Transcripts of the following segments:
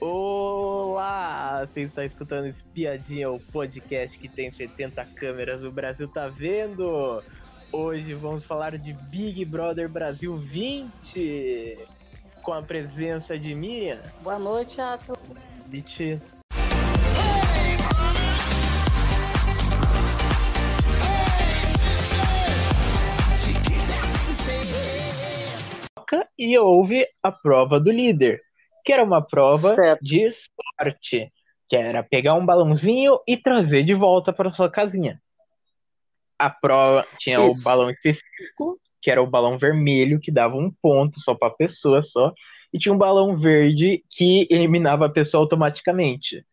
Olá! Você está escutando Espiadinha, o podcast que tem 70 câmeras, o Brasil tá vendo! Hoje vamos falar de Big Brother Brasil 20, com a presença de Miriam. Boa noite, Atlas. Bitch. E houve a prova do líder, que era uma prova Certo. de sorte, que era pegar um balãozinho e trazer de volta para sua casinha. A prova tinha Isso. o balão específico, que era o balão vermelho, que dava um ponto só para a pessoa só, e tinha um balão verde que eliminava a pessoa automaticamente.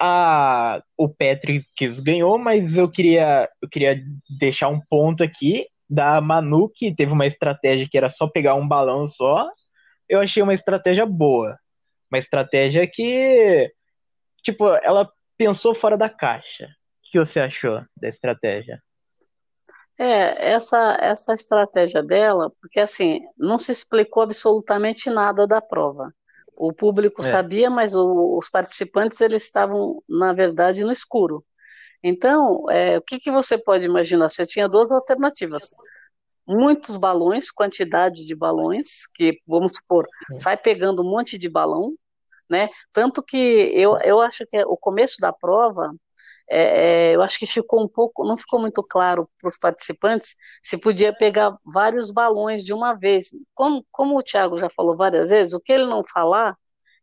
A, o Patrick ganhou, mas eu queria, eu queria deixar um ponto aqui da Manu, que teve uma estratégia que era só pegar um balão só. Eu achei uma estratégia boa. Uma estratégia que, tipo, ela pensou fora da caixa. O que você achou da estratégia? É, essa, essa estratégia dela, porque assim, não se explicou absolutamente nada da prova. O público É. sabia, mas o- os participantes eles estavam, na verdade, no escuro. Então, é, o que que você pode imaginar? Você tinha duas alternativas. Muitos balões, quantidade de balões, que, vamos supor, Sim. sai pegando um monte de balão, né? Tanto que eu, eu acho que o começo da prova, é, é, eu acho que ficou um pouco, não ficou muito claro para os participantes se podia pegar vários balões de uma vez. Como, como o Thiago já falou várias vezes, o que ele não falar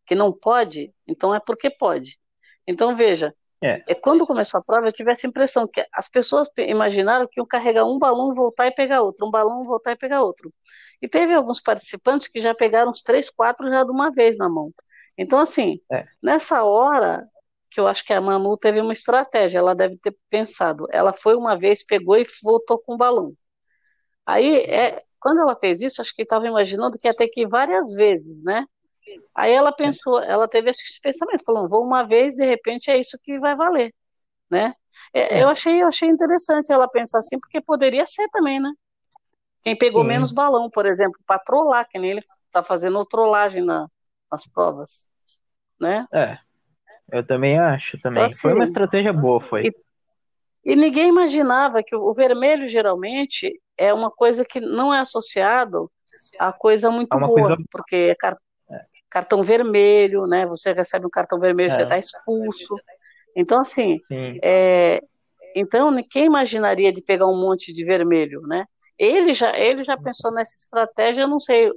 que não pode, então é porque pode. Então, veja, É. é, quando começou a prova, eu tive essa impressão que as pessoas pe- imaginaram que iam carregar um balão, voltar e pegar outro, um balão, voltar e pegar outro. E teve alguns participantes que já pegaram uns três, quatro já de uma vez na mão. Então, assim, É. nessa hora que eu acho que a Manu teve uma estratégia, ela deve ter pensado. Ela foi uma vez, pegou e voltou com o balão. Aí, é, quando ela fez isso, acho que estava imaginando que ia ter que ir várias vezes, né? Aí ela pensou, ela teve esse pensamento, falou, vou uma vez, de repente é isso que vai valer, né? É, É. Eu achei, eu achei interessante ela pensar assim, porque poderia ser também, né? Quem pegou Sim. menos balão, por exemplo, para trollar, que nem ele está fazendo trollagem na- nas provas, né? É, eu também acho também. Então, Foi uma assim, estratégia boa, foi. E, e ninguém imaginava que o, o vermelho geralmente é uma coisa que não é associado a coisa muito É boa, coisa- porque é car- cartão vermelho, né? Você recebe um cartão vermelho, É. você está expulso. Então, assim, Sim. é, então quem imaginaria de pegar um monte de vermelho, né? Ele já, ele já pensou nessa estratégia, eu não sei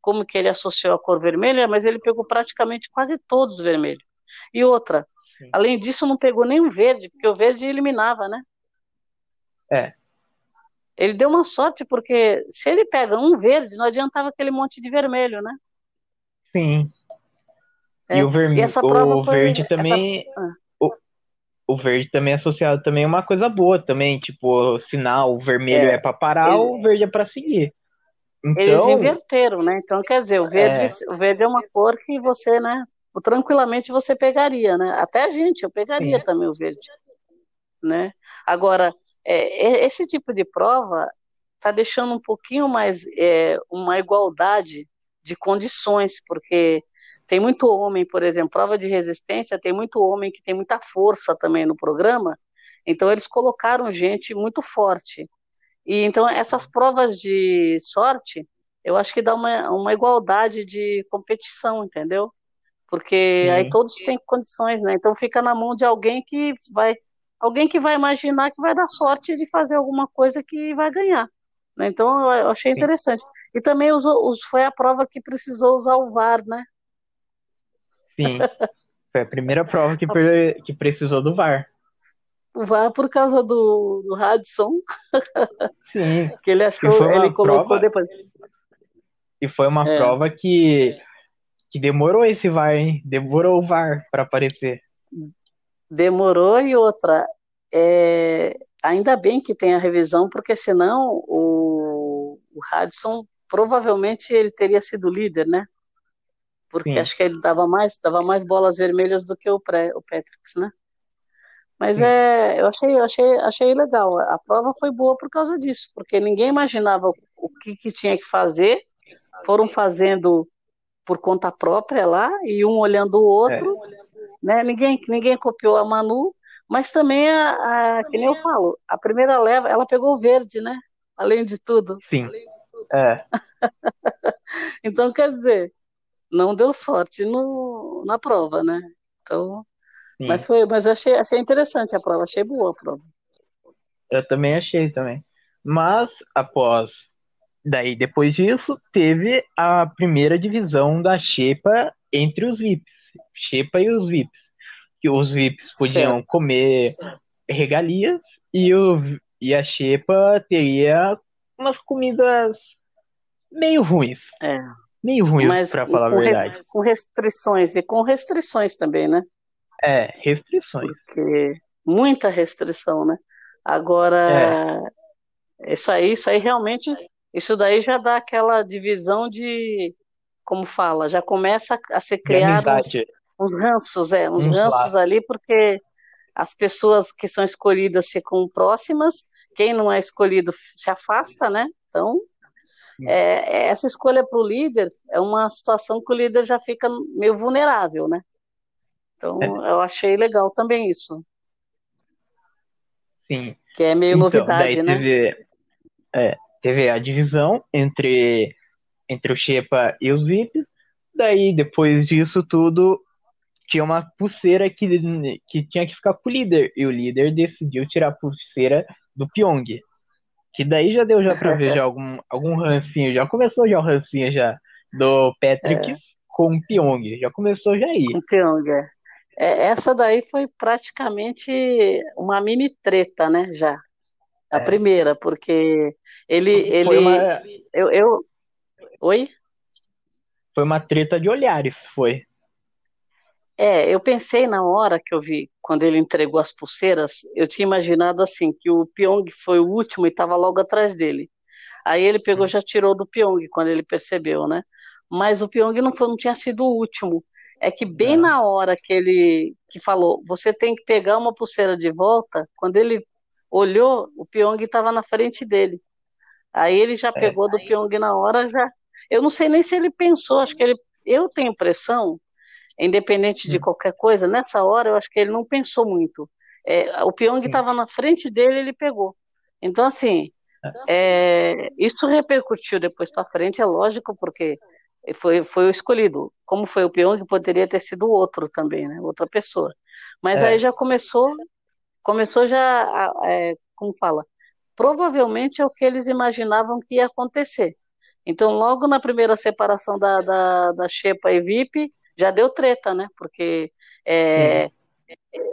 como que ele associou a cor vermelha, mas ele pegou praticamente quase todos vermelhos. E outra, Sim. além disso, não pegou nem o verde, porque o verde eliminava, né? É. Ele deu uma sorte, porque se ele pega um verde, não adiantava aquele monte de vermelho, né? Sim. É, E o, verme... e essa prova o foi- verde essa- também. Ah. O... o verde também é associado também a uma coisa boa também. Tipo, sinal, o vermelho É, é, pra parar, ele- o verde é pra seguir. Eles Então, inverteram, né? Então, quer dizer, o verde, É. o verde é uma cor que você, né? Tranquilamente você pegaria, né? Até a gente, eu pegaria Sim. também o verde, né? Agora, é, esse tipo de prova está deixando um pouquinho mais é, uma igualdade de condições, porque tem muito homem, por exemplo, prova de resistência, tem muito homem que tem muita força também no programa, então eles colocaram gente muito forte. E então essas provas de sorte, eu acho que dá uma, uma igualdade de competição, entendeu? Porque Sim. aí todos têm condições, né? Então fica na mão de alguém que vai, alguém que vai imaginar que vai dar sorte de fazer alguma coisa que vai ganhar. Né? Então eu achei Sim. interessante. E também usou, us- foi a prova que precisou usar o VAR, né? sim. Foi a primeira prova que, per- que precisou do VAR. O VAR por causa do, do Radisson, Sim. que ele achou, ele colocou prova- depois. E foi uma É. prova que, que demorou esse VAR, hein? Demorou o VAR pra aparecer. Demorou e outra, é, ainda bem que tem a revisão, porque senão o, o Radisson provavelmente ele teria sido líder, né? Porque Sim. acho que ele dava mais, dava mais bolas vermelhas do que o, pré, o Patricks, né? Mas Sim. é, eu achei, eu achei, achei legal. A prova foi boa por causa disso, porque ninguém imaginava o que, que tinha que fazer. Foram fazendo por conta própria lá, e um olhando o outro, é. né? Ninguém, ninguém copiou a Manu, mas também a, a que nem eu falo, a primeira leva, ela pegou o verde, né? Além de tudo. Sim. De tudo. É. então, quer dizer, não deu sorte no, na prova, né? Então, Sim. mas foi, mas achei, achei interessante a prova, achei boa a prova. Eu também achei também. Mas após daí depois disso teve a primeira divisão da Xepa entre os VIPs, Xepa e os VIPs, que os VIPs podiam certo. comer certo. regalias e o e a Xepa teria umas comidas meio ruins. É. Meio ruins, para falar a verdade. com restrições, e com restrições também, né? É, restrições. Porque muita restrição, né? Agora, é. isso aí, isso aí realmente, isso daí já dá aquela divisão de, como fala, já começa a ser criado uns, uns, ranços, é, uns, ranços ali, porque as pessoas que são escolhidas ficam próximas, quem não é escolhido se afasta, né? Então, é, essa escolha para o líder é uma situação que o líder já fica meio vulnerável, né? Então, é. eu achei legal também isso. Sim. Que é meio então, novidade, né? Teve, é, teve a divisão entre, entre o Shepa e os VIPs. Daí, depois disso tudo, tinha uma pulseira que, que tinha que ficar com o líder. E o líder decidiu tirar a pulseira do Pyong. Que daí já deu já pra ver já algum, algum rancinho. Já começou já o rancinho já do Patrick é. com o Pyong. Já começou já aí. Com o Pyong, é. É, essa daí foi praticamente uma mini treta, né, já. A é. primeira, porque ele. ele uma... eu, eu. Oi? Foi uma treta de olhares, foi. É, eu pensei na hora que eu vi, quando ele entregou as pulseiras, eu tinha imaginado assim, que o Pyong foi o último e estava logo atrás dele. Aí ele pegou hum. já tirou do Pyong quando ele percebeu, né? Mas o Pyong não, foi, não tinha sido o último é que bem na hora que ele que falou, você tem que pegar uma pulseira de volta, quando ele olhou, o Pyong estava na frente dele. Aí ele já é. pegou do Pyong na hora, já. Eu não sei nem se ele pensou, acho que ele. Eu tenho impressão, independente de hum. qualquer coisa, nessa hora eu acho que ele não pensou muito. É, o Pyong estava na frente dele, ele pegou. Então, assim, é, é isso repercutiu depois para frente, é lógico, porque foi, foi o escolhido. Como foi o Pyong, poderia ter sido outro também, né? Outra pessoa. Mas é. aí já começou, começou já, é, como fala, provavelmente é o que eles imaginavam que ia acontecer. Então, logo na primeira separação da, da, da Xepa e VIP, já deu treta, né? Porque é,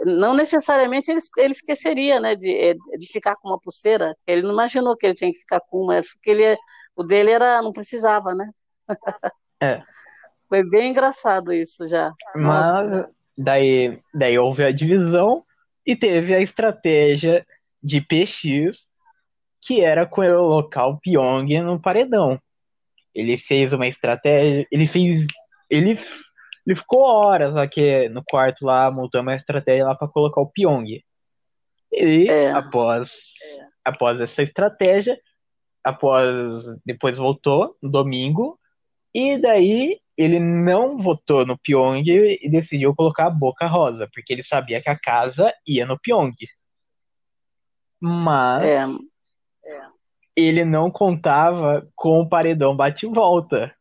não necessariamente ele, ele esqueceria, né, de, é, de ficar com uma pulseira. Ele não imaginou que ele tinha que ficar com uma, porque ele, o dele era, não precisava, né? É. Foi bem engraçado isso já. Mas daí, daí houve a divisão e teve a estratégia de PX, que era colocar o Pyong no paredão. Ele fez uma estratégia, ele fez. Ele, ele ficou horas aqui no quarto lá, montando uma estratégia lá para colocar o Pyong. E é. após, é. após essa estratégia, após depois voltou no domingo e daí ele não votou no Pyong e decidiu colocar a Boca Rosa, porque ele sabia que a casa ia no Pyong. Mas é, é. ele não contava com o paredão bate-volta.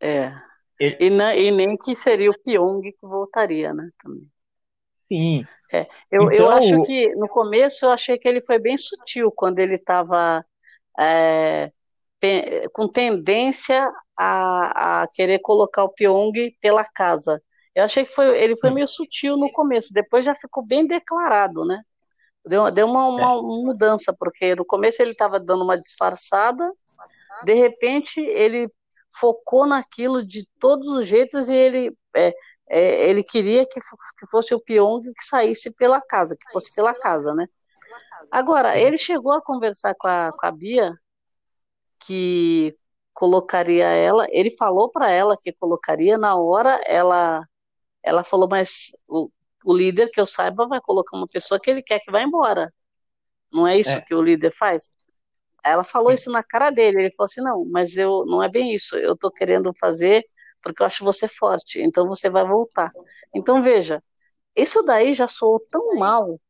É. Ele... E, não, e, nem que seria o Pyong que voltaria, né? Também. Sim. É. Eu, então... eu acho que no começo eu achei que ele foi bem sutil quando ele estava é, com tendência a, a querer colocar o Pyong pela casa. Eu achei que foi, ele foi meio sutil no começo, depois já ficou bem declarado, né? Deu, deu uma, uma é. mudança, porque no começo ele estava dando uma disfarçada, de repente ele focou naquilo de todos os jeitos e ele, é, é, ele queria que, que fosse o Pyong que saísse pela casa, que fosse pela casa, né? Agora, ele chegou a conversar com a, com a Bia que colocaria ela. Ele falou para ela que colocaria na hora. Ela, ela falou, mas o, o, líder que eu saiba vai colocar uma pessoa que ele quer que vá embora. Não é isso é. que o líder faz? Ela falou isso na cara dele. Ele falou assim: não, mas eu não é bem isso. Eu tô querendo fazer porque eu acho você forte. Então você vai voltar. Então veja, isso daí já soou tão mal,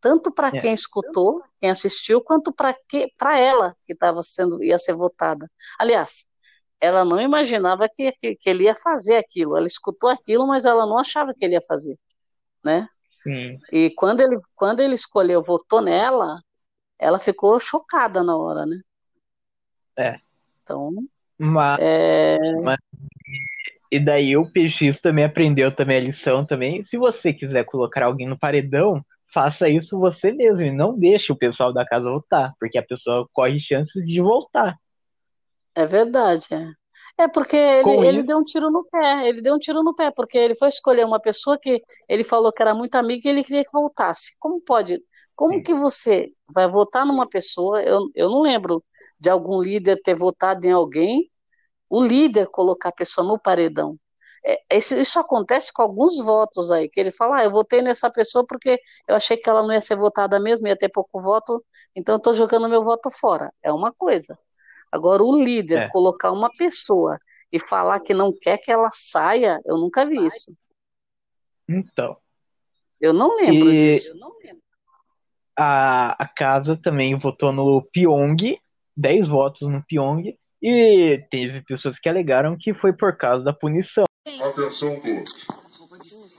tanto para é. quem escutou, quem assistiu, quanto para que para ela que estava sendo ia ser votada. Aliás, ela não imaginava que, que, que, ele ia fazer aquilo. Ela escutou aquilo, mas ela não achava que ele ia fazer, né? Sim. E quando ele quando ele escolheu, votou nela, ela ficou chocada na hora, né? É. Então. Mas, é... mas, e daí o PX também aprendeu também a lição também. Se você quiser colocar alguém no paredão, faça isso você mesmo e não deixe o pessoal da casa votar, porque a pessoa corre chances de voltar. É verdade, é. É porque ele, ele deu um tiro no pé, ele deu um tiro no pé, porque ele foi escolher uma pessoa que ele falou que era muito amiga e ele queria que voltasse. Como pode? Como que você vai votar numa pessoa? Eu, eu não lembro de algum líder ter votado em alguém, o líder colocar a pessoa no paredão. É, isso, isso, acontece com alguns votos aí, que ele fala, ah, eu votei nessa pessoa porque eu achei que ela não ia ser votada mesmo, ia ter pouco voto, então eu estou jogando meu voto fora. É uma coisa. Agora, o líder é. colocar uma pessoa e falar que não quer que ela saia, eu nunca vi isso. Então. Eu não lembro e disso. Não lembro. A, a casa também votou no Pyong, 10 votos no Pyong, e teve pessoas que alegaram que foi por causa da punição. Atenção todos.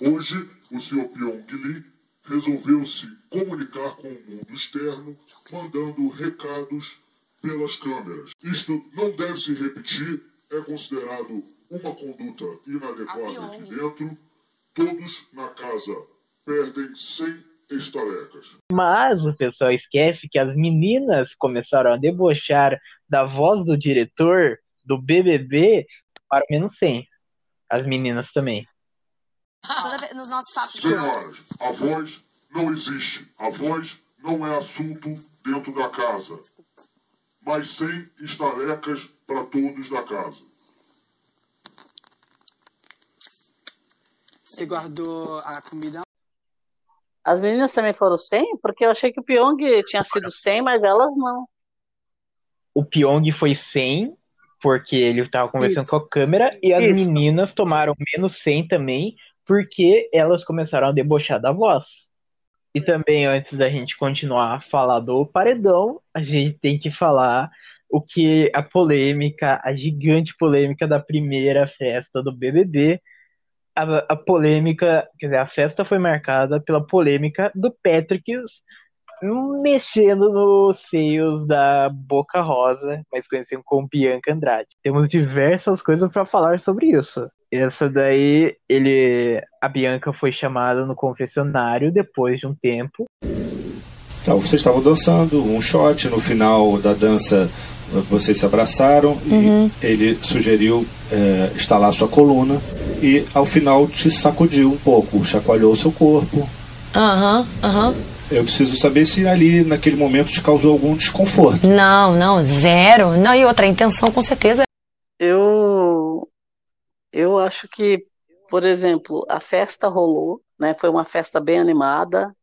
Hoje, o senhor Pyong Lee resolveu se comunicar com o mundo externo, mandando recados pelas câmeras. Isto não deve se repetir, é considerado uma conduta inadequada aqui dentro. Todos na casa perdem 100 estalecas. Mas o pessoal esquece que as meninas começaram a debochar da voz do diretor do BBB para menos 100. As meninas também. Nos nossos papos. Senhoras, a voz não existe. A voz não é assunto dentro da casa mas sem estalecas para todos da casa. Você guardou a comida? As meninas também foram 100? Porque eu achei que o Pyong tinha sido 100, mas elas não. O Pyong foi 100, porque ele estava conversando Isso. com a câmera, e as Isso. meninas tomaram menos 100 também, porque elas começaram a debochar da voz. E também, antes da gente continuar a falar do paredão, a gente tem que falar o que a polêmica, a gigante polêmica da primeira festa do BBB. A, a polêmica, quer dizer, a festa foi marcada pela polêmica do Patrick mexendo nos seios da Boca Rosa, mais conhecido como Bianca Andrade. Temos diversas coisas para falar sobre isso. Essa daí, ele, a Bianca foi chamada no confessionário depois de um tempo. Então, vocês estavam dançando, um shot, no final da dança vocês se abraçaram uhum. e ele sugeriu é, instalar sua coluna e ao final te sacudiu um pouco, chacoalhou o seu corpo. Aham, uhum, aham. Uhum. Eu preciso saber se ali naquele momento te causou algum desconforto. Não, não, zero. Não, e outra, a intenção com certeza. Eu eu acho que, por exemplo, a festa rolou, né? Foi uma festa bem animada,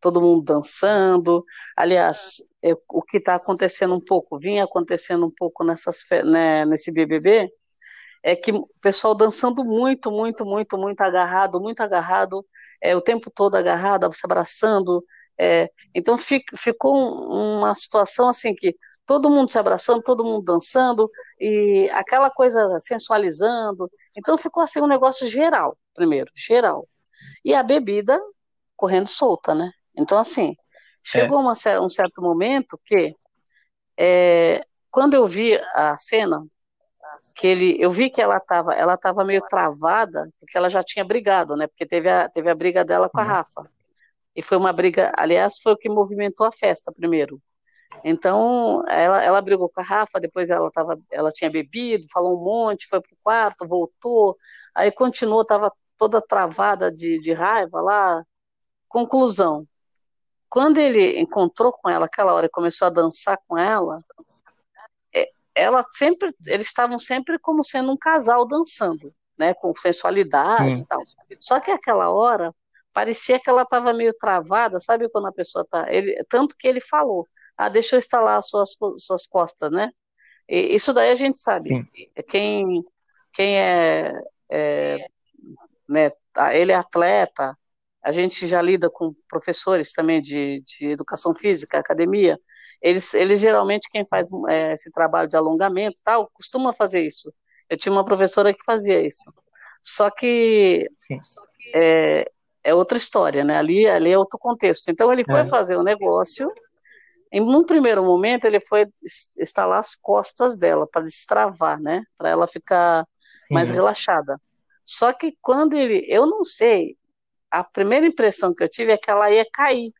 todo mundo dançando. Aliás, é, o que está acontecendo um pouco, vinha acontecendo um pouco nessas, né, nesse BBB, é que o pessoal dançando muito, muito, muito, muito agarrado, muito agarrado, é, o tempo todo agarrado, se abraçando. É, então fico, ficou uma situação assim que todo mundo se abraçando, todo mundo dançando, e aquela coisa sensualizando. Então ficou assim um negócio geral, primeiro, geral. E a bebida correndo solta, né? Então, assim, chegou é. uma, um certo momento que, é, quando eu vi a cena, que ele, eu vi que ela estava ela tava meio travada, porque ela já tinha brigado, né? Porque teve a, teve a briga dela com a uhum. Rafa. E foi uma briga, aliás, foi o que movimentou a festa primeiro. Então, ela, ela brigou com a Rafa, depois ela, tava, ela tinha bebido, falou um monte, foi pro quarto, voltou, aí continuou, estava toda travada de, de raiva lá. Conclusão, quando ele encontrou com ela aquela hora e começou a dançar com ela, é, ela sempre, eles estavam sempre como sendo um casal dançando, né, com sensualidade e tal. Só que aquela hora parecia que ela estava meio travada, sabe quando a pessoa tá, ele, tanto que ele falou, ah, deixa eu instalar suas, suas costas, né? E isso daí a gente sabe. Sim. Quem, quem é, é né, ele é atleta, a gente já lida com professores também de, de educação física, academia, eles, eles geralmente, quem faz é, esse trabalho de alongamento tal, costuma fazer isso. Eu tinha uma professora que fazia isso. Só que é, é outra história, né? Ali, ali é outro contexto. Então ele foi é. fazer o um negócio, em um primeiro momento ele foi instalar as costas dela para destravar, né? Para ela ficar Sim. mais relaxada. Só que quando ele, eu não sei, a primeira impressão que eu tive é que ela ia cair.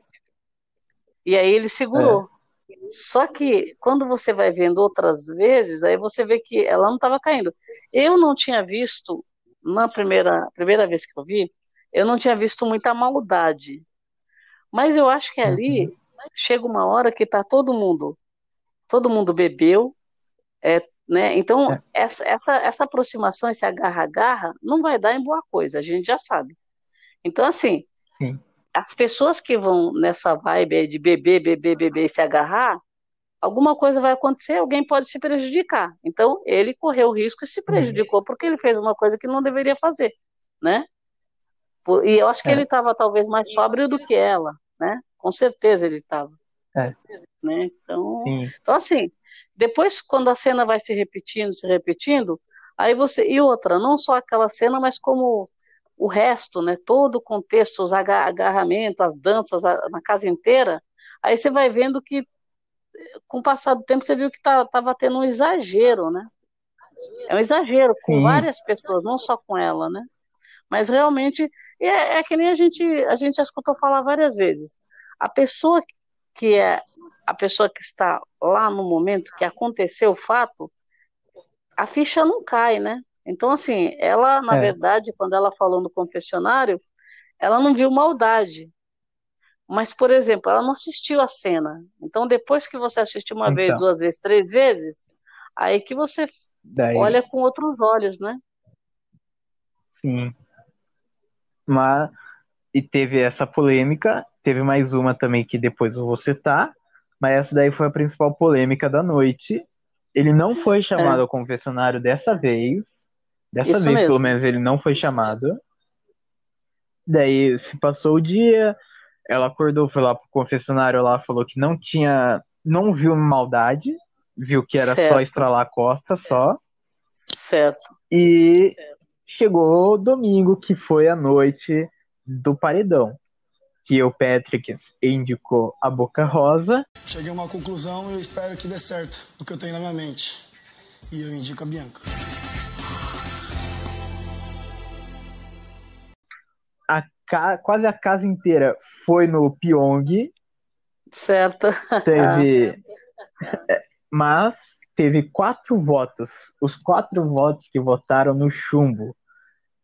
E aí ele segurou. É. Só que quando você vai vendo outras vezes, aí você vê que ela não estava caindo. Eu não tinha visto, na primeira, primeira vez que eu vi, eu não tinha visto muita maldade. Mas eu acho que ali uhum. chega uma hora que está todo mundo, todo mundo bebeu, é, né? Então é. essa, essa, essa aproximação, esse agarra-agarra, não vai dar em boa coisa, a gente já sabe. Então assim, Sim as pessoas que vão nessa vibe de beber, beber, beber e se agarrar, alguma coisa vai acontecer, alguém pode se prejudicar. Então, ele correu o risco e se prejudicou porque ele fez uma coisa que não deveria fazer, né? E eu acho que é. ele estava talvez mais sóbrio do que ela, né? Com certeza ele estava. É. Né? Então, então, assim, depois quando a cena vai se repetindo, se repetindo, aí você. E outra, não só aquela cena, mas como o resto, né, todo o contexto, os agarramentos, as danças, a, na casa inteira, aí você vai vendo que, com o passar do tempo, você viu que estava tá, tendo um exagero, né? É um exagero com Sim. várias pessoas, não só com ela, né? Mas realmente, é, é que nem a gente, a gente já escutou falar várias vezes. A pessoa que é a pessoa que está lá no momento que aconteceu o fato, a ficha não cai, né? Então, assim, ela, na é. verdade, quando ela falou no confessionário, ela não viu maldade. Mas, por exemplo, ela não assistiu a cena. Então, depois que você assistiu uma então. vez, duas vezes, três vezes, aí que você Daí... olha com outros olhos, né? Sim. Mas, e teve essa polêmica, teve mais uma também que depois eu vou citar, mas essa daí foi a principal polêmica da noite. Ele não foi chamado é. ao confessionário dessa vez, Dessa Isso vez, mesmo. pelo menos, ele não foi chamado. Daí se passou o dia, ela acordou, foi lá pro confessionário lá, falou que não tinha, não viu maldade, viu que era certo. só estralar a costa, certo. só. Certo. E certo. Chegou domingo, que foi a noite do paredão. Que o Patrick indicou a Boca Rosa. Cheguei a uma conclusão e eu espero que dê certo do que eu tenho na minha mente. E eu indico a Bianca. ca quase a casa inteira foi no Pyong. Certo. Teve. É, mas teve quatro votos. Os quatro votos que votaram no chumbo.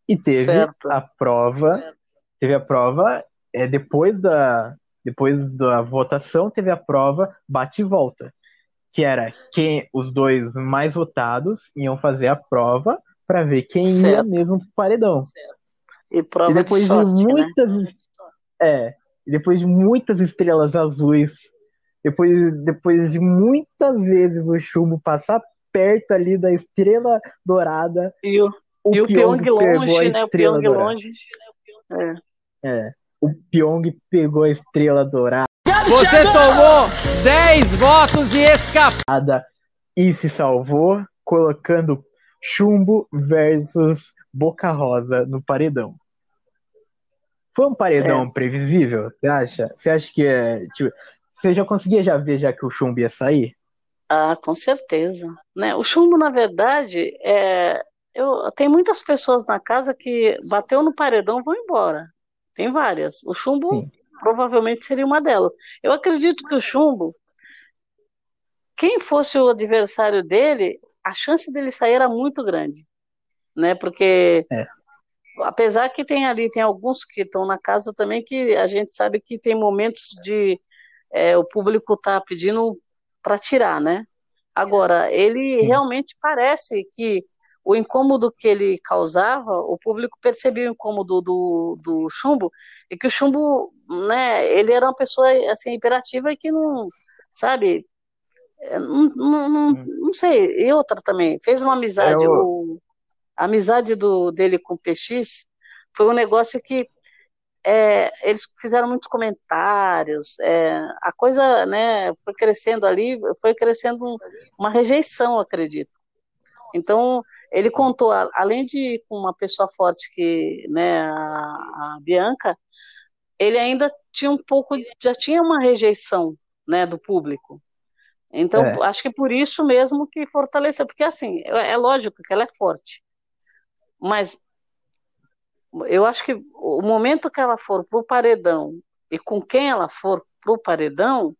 E teve certo. a prova. Certo. Teve a prova. É, depois da. Depois da votação, teve a prova bate e volta. Que era quem os dois mais votados iam fazer a prova para ver quem certo. ia mesmo pro paredão. E prova e depois de, sorte, de né? muitas, né? é, depois de muitas estrelas azuis, depois, depois de muitas vezes o chumbo passar perto ali da estrela dourada, e o, o, e o Pyong, Pyong longe, né? O Pyong dourada. longe. É. é. O Pyong pegou a estrela dourada. Você tomou 10 votos e escapada e se salvou colocando Chumbo versus Boca Rosa no paredão. Foi um paredão é. previsível, você acha? Você acha que é. Tipo, você já conseguia já ver já que o chumbo ia sair? Ah, com certeza. Né? O chumbo, na verdade, é. Eu, tem muitas pessoas na casa que bateu no paredão vão embora. Tem várias. O chumbo Sim. provavelmente seria uma delas. Eu acredito que o chumbo, quem fosse o adversário dele, a chance dele sair era muito grande. Né? Porque é apesar que tem ali, tem alguns que estão na casa também que a gente sabe que tem momentos de é, o público tá pedindo para tirar, né? Agora, ele realmente parece que o incômodo que ele causava, o público percebia o incômodo do, do chumbo, e que o chumbo, né, ele era uma pessoa assim, imperativa e que não, sabe? É, não, não, não, hum. não sei. E outra também, fez uma amizade. É, eu... o, a amizade do, dele com o PX foi um negócio que é, eles fizeram muitos comentários, é, a coisa né, foi crescendo ali, foi crescendo uma rejeição, acredito. Então, ele contou, além de com uma pessoa forte que né, a, a Bianca, ele ainda tinha um pouco, já tinha uma rejeição né, do público. Então, é. acho que por isso mesmo que fortaleceu, porque assim, é, é lógico que ela é forte, mas eu acho que o momento que ela for pro paredão e com quem ela for pro paredão,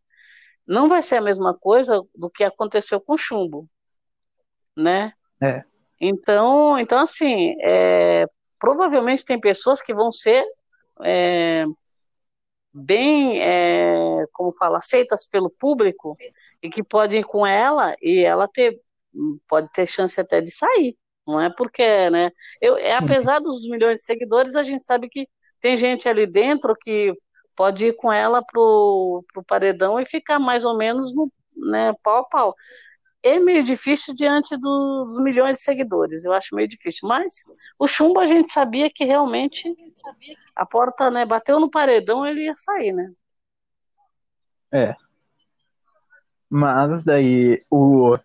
não vai ser a mesma coisa do que aconteceu com o chumbo, né? É. Então, então assim, é, provavelmente tem pessoas que vão ser é, bem, é, como fala, aceitas pelo público e que podem ir com ela e ela ter pode ter chance até de sair. Não é porque, né? Eu, é, apesar dos milhões de seguidores, a gente sabe que tem gente ali dentro que pode ir com ela pro, pro paredão e ficar mais ou menos no né, pau a pau. É meio difícil diante dos milhões de seguidores, eu acho meio difícil. Mas o chumbo a gente sabia que realmente a porta, né, bateu no paredão, ele ia sair, né? É. Mas daí o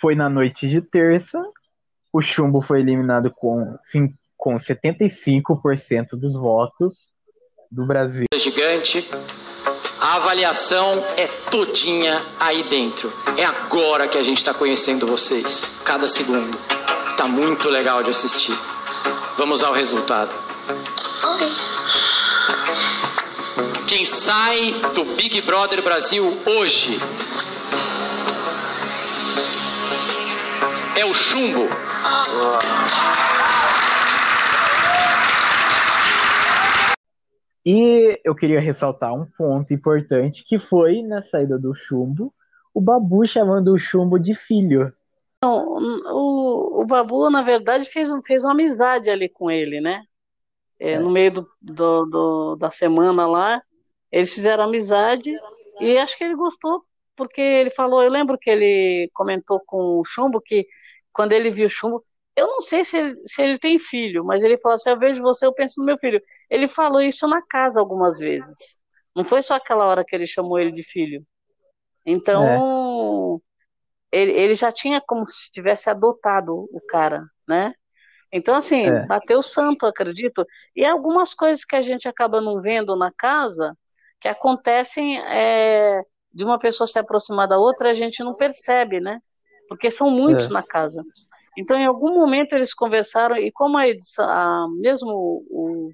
foi na noite de terça, o Chumbo foi eliminado com, sim, com 75% dos votos do Brasil. Gigante. A avaliação é todinha aí dentro. É agora que a gente está conhecendo vocês. Cada segundo. Tá muito legal de assistir. Vamos ao resultado. Quem sai do Big Brother Brasil hoje é o chumbo. E eu queria ressaltar um ponto importante que foi na saída do chumbo, o Babu chamando o chumbo de filho. Não, o, o Babu, na verdade, fez, fez uma amizade ali com ele, né? É, é. No meio do, do, do, da semana lá, eles fizeram amizade e acho que ele gostou, porque ele falou, eu lembro que ele comentou com o Chumbo que quando ele viu o Chumbo, eu não sei se ele, se ele tem filho, mas ele falou assim: eu vejo você, eu penso no meu filho. Ele falou isso na casa algumas vezes. Não foi só aquela hora que ele chamou ele de filho. Então, é. ele, ele já tinha como se tivesse adotado o cara, né? Então, assim, é. bateu o santo, acredito. E algumas coisas que a gente acaba não vendo na casa, que acontecem é, de uma pessoa se aproximar da outra, a gente não percebe, né? Porque são muitos é. na casa. Então, em algum momento eles conversaram, e como a edição, a, mesmo o,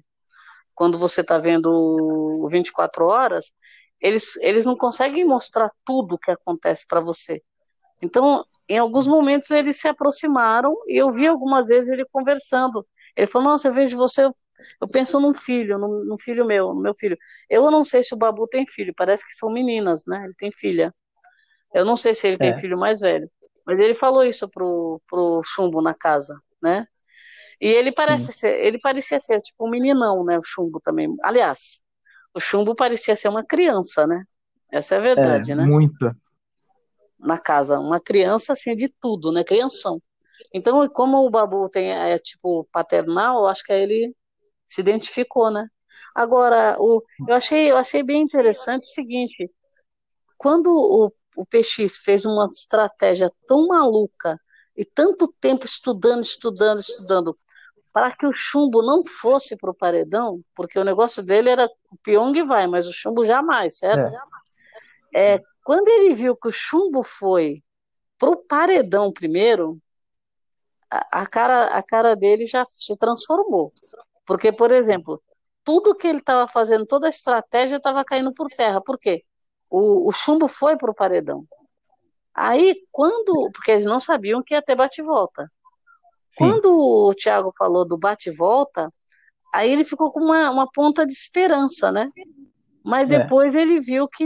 quando você está vendo o 24 horas, eles, eles não conseguem mostrar tudo o que acontece para você. Então, em alguns momentos eles se aproximaram e eu vi algumas vezes ele conversando. Ele falou: Nossa, eu vejo você, eu penso num filho, num, num, filho meu, no meu filho. Eu não sei se o Babu tem filho, parece que são meninas, né? Ele tem filha. Eu não sei se ele é. tem filho mais velho. Mas ele falou isso pro, pro Chumbo na casa, né? E ele parece ser, ele parecia ser tipo um meninão, né? O Chumbo também. Aliás, o Chumbo parecia ser uma criança, né? Essa é a verdade, é, né? Muito. Na casa, uma criança assim de tudo, né? Crianção. Então, como o Babu tem é tipo paternal, eu acho que ele se identificou, né? Agora, o, eu achei, eu achei bem interessante o seguinte: quando o o PX fez uma estratégia tão maluca e tanto tempo estudando, estudando, estudando, para que o chumbo não fosse para o paredão, porque o negócio dele era o Pyong vai, mas o chumbo jamais, certo? É. É, quando ele viu que o chumbo foi para o paredão primeiro, a, a, cara, a cara dele já se transformou. Porque, por exemplo, tudo que ele estava fazendo, toda a estratégia estava caindo por terra. Por quê? O, o chumbo foi para o paredão. Aí, quando. Porque eles não sabiam que ia ter bate-volta. Quando o Thiago falou do bate-volta, aí ele ficou com uma, uma ponta de esperança, né? Mas é. depois é. ele viu que,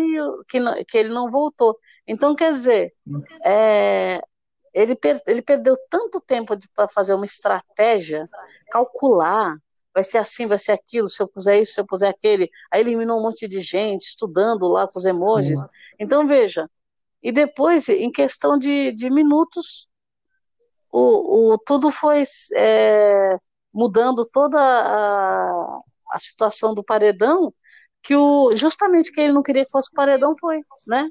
que, que ele não voltou. Então, quer dizer, é, ele, per, ele perdeu tanto tempo para fazer uma estratégia, calcular, vai ser assim, vai ser aquilo, se eu puser isso, se eu puser aquele. Aí eliminou um monte de gente estudando lá com os emojis. Uhum. Então, veja, e depois, em questão de, de minutos, o, o, tudo foi é, mudando toda a, a situação do paredão, que o, justamente que ele não queria que fosse paredão foi, né?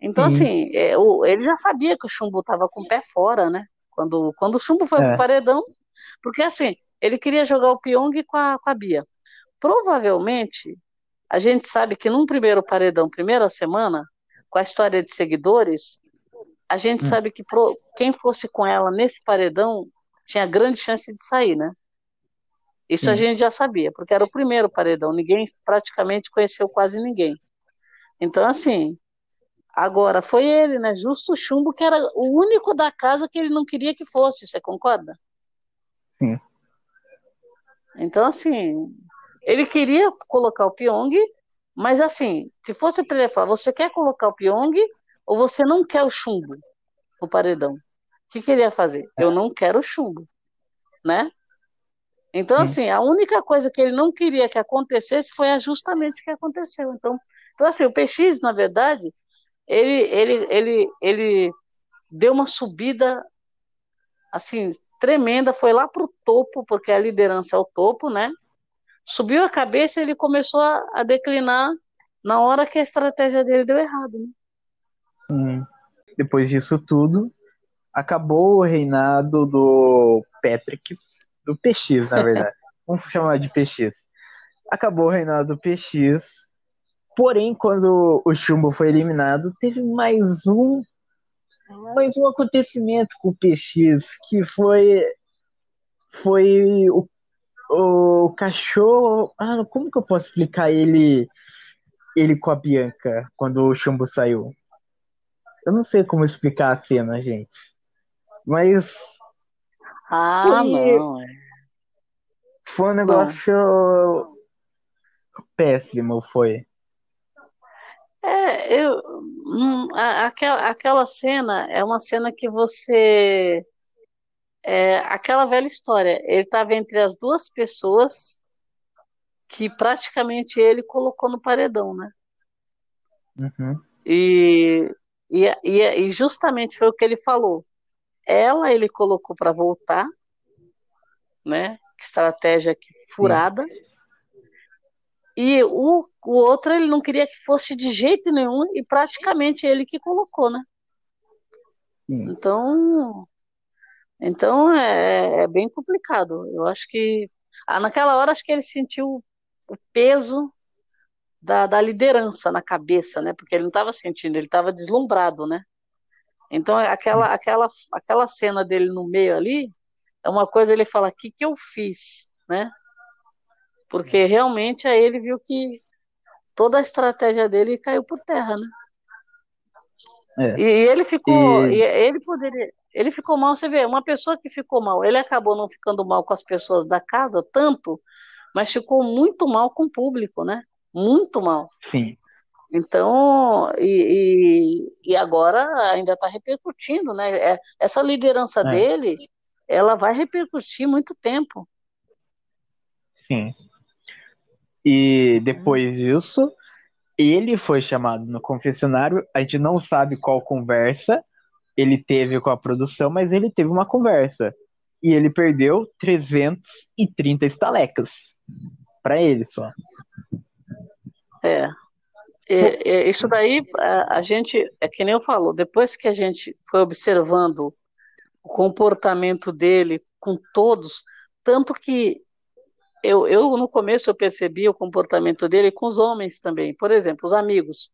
Então, Sim. assim, é, o, ele já sabia que o chumbo estava com o pé fora, né? Quando, quando o chumbo foi é. pro paredão, porque assim, ele queria jogar o Pyong com a, com a Bia. Provavelmente, a gente sabe que num primeiro paredão, primeira semana, com a história de seguidores, a gente hum. sabe que pro, quem fosse com ela nesse paredão tinha grande chance de sair, né? Isso a gente já sabia, porque era o primeiro paredão, ninguém praticamente conheceu quase ninguém. Então, assim, agora foi ele, né? Justo Chumbo, que era o único da casa que ele não queria que fosse, você concorda? Sim. Então, assim, ele queria colocar o Pyong, mas assim, se fosse para ele falar, você quer colocar o Pyong ou você não quer o chumbo no paredão? O que queria fazer? Eu não quero o chumbo, né? Então, Sim. assim, a única coisa que ele não queria que acontecesse foi justamente o que aconteceu. Então, então assim, o PX, na verdade, ele, ele, ele, ele deu uma subida, assim, tremenda, foi lá para o topo, porque a liderança é o topo, né? Subiu a cabeça e ele começou a, a declinar na hora que a estratégia dele deu errado, né? Hum. Depois disso tudo, acabou o reinado do Patrick do PX, na verdade. Vamos chamar de PX. Acabou o reinado do PX. Porém, quando o Chumbo foi eliminado, teve mais um mais um acontecimento com o PX, que foi foi o, o cachorro. Ah, como que eu posso explicar ele ele com a Bianca quando o Chumbo saiu? Eu não sei como explicar a cena, gente. Mas ah, foi, não. É. Foi um negócio péssimo, foi. Eu, hum, aquela, aquela cena é uma cena que você. É, aquela velha história. Ele estava entre as duas pessoas que praticamente ele colocou no paredão, né? Uhum. E, e, e, e justamente foi o que ele falou. Ela ele colocou para voltar, né? Que estratégia que furada. Sim. E o, o outro ele não queria que fosse de jeito nenhum e praticamente ele que colocou, né? Sim. Então, então é, é, bem complicado. Eu acho que ah, naquela hora acho que ele sentiu o peso da, da liderança na cabeça, né? Porque ele não estava sentindo, ele estava deslumbrado, né? Então, aquela, aquela, aquela cena dele no meio ali, é uma coisa ele fala, o que, que eu fiz, né? Porque realmente aí ele viu que toda a estratégia dele caiu por terra, né? É. E, ele ficou, e... ele poderia, ele ficou mal, você vê, uma pessoa que ficou mal, ele acabou não ficando mal com as pessoas da casa tanto, mas ficou muito mal com o público, né? Muito mal. Sim. Então, e, e, e agora ainda está repercutindo, né? É, essa liderança é. dele, ela vai repercutir muito tempo. Sim. E depois disso, ele foi chamado no confessionário. A gente não sabe qual conversa ele teve com a produção, mas ele teve uma conversa. E ele perdeu 330 estalecas. para ele só. É, é, é, isso daí, a, a, gente, é que nem eu falo, depois que a gente foi observando o comportamento dele com todos, tanto que eu, eu no começo eu percebi o comportamento dele com os homens também, por exemplo, os amigos,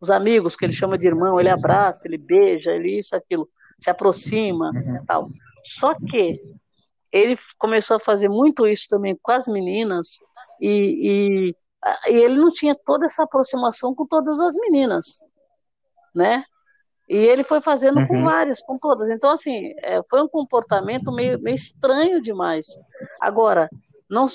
os amigos que ele chama de irmão, ele abraça, ele beija, ele isso, aquilo, se aproxima, uhum. tal. Só que ele começou a fazer muito isso também com as meninas e, e e ele não tinha toda essa aproximação com todas as meninas, né? E ele foi fazendo uhum. com várias, com todas. Então, assim, é, foi um comportamento meio, meio estranho demais. Agora, não,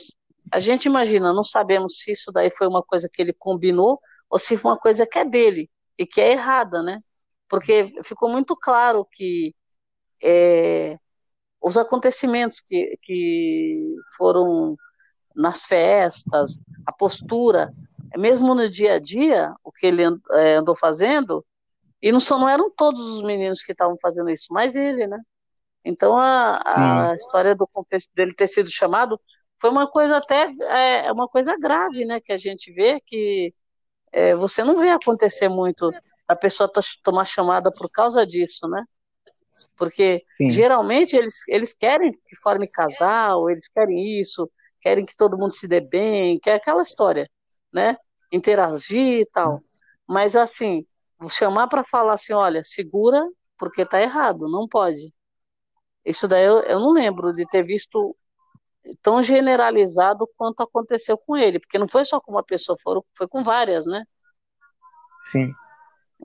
a gente imagina, não sabemos se isso daí foi uma coisa que ele combinou ou se foi uma coisa que é dele e que é errada, né? Porque ficou muito claro que é, os acontecimentos que, que foram nas festas, a postura, mesmo no dia a dia, o que ele é, andou fazendo, E não, só, não eram todos os meninos que estavam fazendo isso, mas ele, né? Então a, a história do contexto dele ter sido chamado foi uma coisa até é, uma coisa grave, né? Que a gente vê que é, você não vê acontecer muito a pessoa tomar chamada por causa disso, né? Porque Sim. geralmente eles, eles querem que forme casal, eles querem isso, querem que todo mundo se dê bem, que é aquela história, né? Interagir e tal. Mas assim, chamar para falar assim, olha, segura porque tá errado, não pode. Isso daí eu, eu não lembro de ter visto tão generalizado quanto aconteceu com ele, porque não foi só com uma pessoa, foram, foi com várias, né? Sim.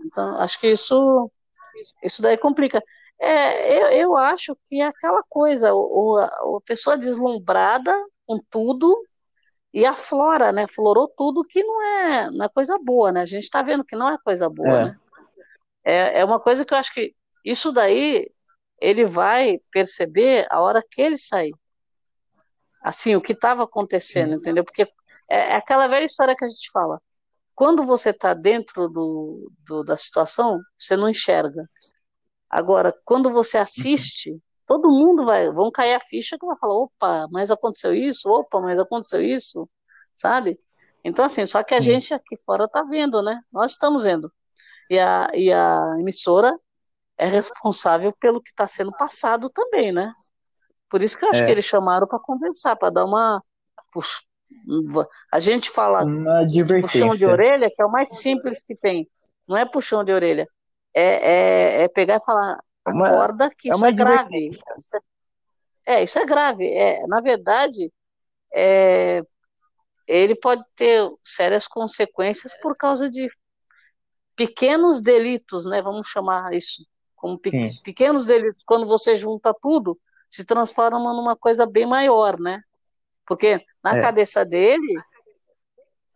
Então, acho que isso, isso daí complica. É, eu, eu acho que é aquela coisa, o, a, a pessoa deslumbrada com tudo e aflora, né? Florou tudo que não é, não é coisa boa, né? A gente está vendo que não é coisa boa, é. né? É, é uma coisa que eu acho que isso daí ele vai perceber a hora que ele sair. Assim, o que estava acontecendo, entendeu? Porque é, é aquela velha história que a gente fala. Quando você está dentro do, do, da situação, você não enxerga. Agora, quando você assiste, todo mundo vai, vão cair a ficha que vai falar, opa, mas aconteceu isso, opa, mas aconteceu isso, sabe? Então, assim, só que a gente aqui fora está vendo, né? Nós estamos vendo. E a, e a emissora é responsável pelo que está sendo passado também, né? Por isso que eu acho é. que eles chamaram para conversar, para dar uma a gente fala puxão de orelha, que é o mais simples que tem. Não é puxão de orelha. É, é, é pegar e falar, uma, acorda que é isso é grave. Isso é, é, isso é grave. É, na verdade, é, ele pode ter sérias consequências por causa de pequenos delitos, né? Vamos chamar isso como pe Sim. pequenos delitos. Quando você junta tudo, se transforma numa coisa bem maior, né? Porque na é. cabeça dele,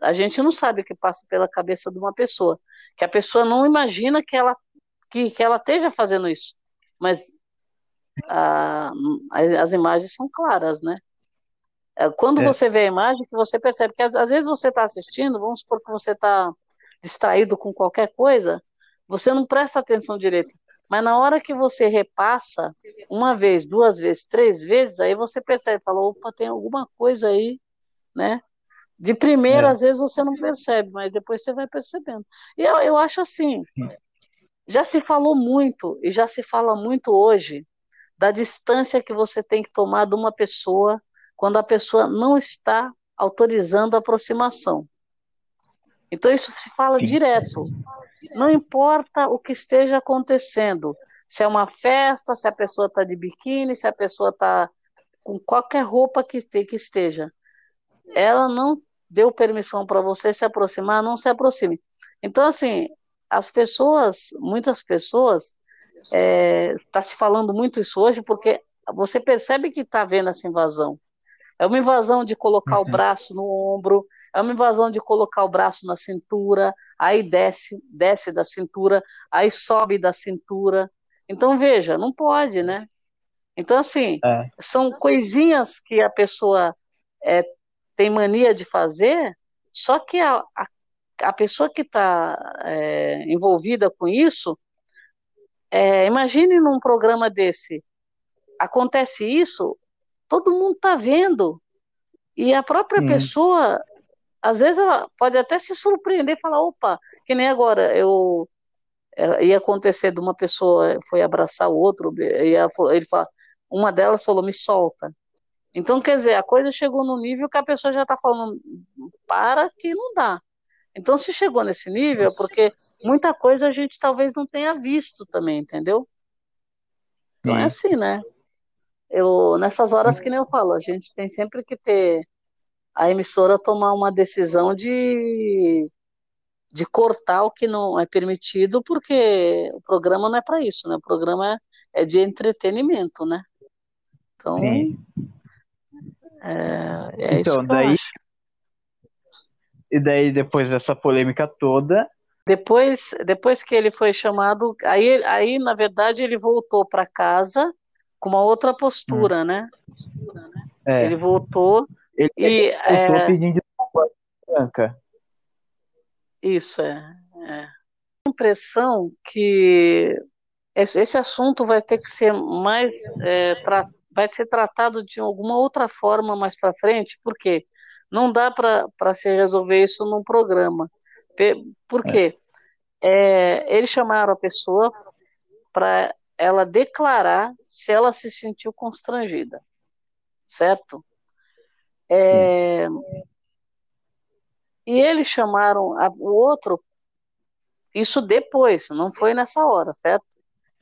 a gente não sabe o que passa pela cabeça de uma pessoa. Que a pessoa não imagina que ela, que, que ela esteja fazendo isso. Mas a, as, as, imagens são claras, né? É, quando é. você vê a imagem, que você percebe que às, às vezes você está assistindo, vamos supor que você está distraído com qualquer coisa, você não presta atenção direito. Mas na hora que você repassa, uma vez, duas vezes, três vezes, aí você percebe, fala, opa, tem alguma coisa aí, né? De primeira, é. às vezes você não percebe, mas depois você vai percebendo. E eu, eu acho assim, já se falou muito, e já se fala muito hoje, da distância que você tem que tomar de uma pessoa quando a pessoa não está autorizando a aproximação. Então isso se fala Sim. direto. Não importa o que esteja acontecendo, se é uma festa, se a pessoa está de biquíni, se a pessoa está com qualquer roupa que, que esteja, ela não deu permissão para você se aproximar, não se aproxime. Então, assim, as pessoas, muitas pessoas, está é, tá se falando muito isso hoje porque você percebe que está havendo essa invasão. É uma invasão de colocar uhum. o braço no ombro, é uma invasão de colocar o braço na cintura, aí desce, desce da cintura, aí sobe da cintura. Então, veja, não pode, né? Então, assim, é. são coisinhas que a pessoa é, tem mania de fazer, só que a, a, a pessoa que está é, envolvida com isso, é, imagine num programa desse, acontece isso, todo mundo está vendo. E a própria pessoa, às vezes, ela pode até se surpreender e falar: opa, que nem agora, eu é, ia acontecer de uma pessoa foi abraçar o outro, ia, ele fala, uma delas falou: me solta. Então, quer dizer, a coisa chegou no nível que a pessoa já está falando: para que não dá. Então, se chegou nesse nível, é porque muita coisa a gente talvez não tenha visto também, entendeu? Então é assim, né? Eu nessas horas que nem eu falo, a gente tem sempre que ter a emissora tomar uma decisão de de cortar o que não é permitido, porque o programa não é para isso, né? O programa é, é de entretenimento, né? Então, Sim. é, é então, daí e daí depois dessa polêmica toda, depois depois que ele foi chamado, aí aí na verdade ele voltou para casa com uma outra postura, hum. né? É. Ele voltou ele, e ele voltou é... pedindo desculpa branca. Isso é, é. impressão que esse, esse assunto vai ter que ser mais é, vai ser tratado de alguma outra forma mais para frente, porque não dá para se resolver isso num programa. Por quê? É, eles chamaram a pessoa para ela declarar se ela se sentiu constrangida, certo? É, e eles chamaram a, o outro, isso depois, não foi nessa hora, certo?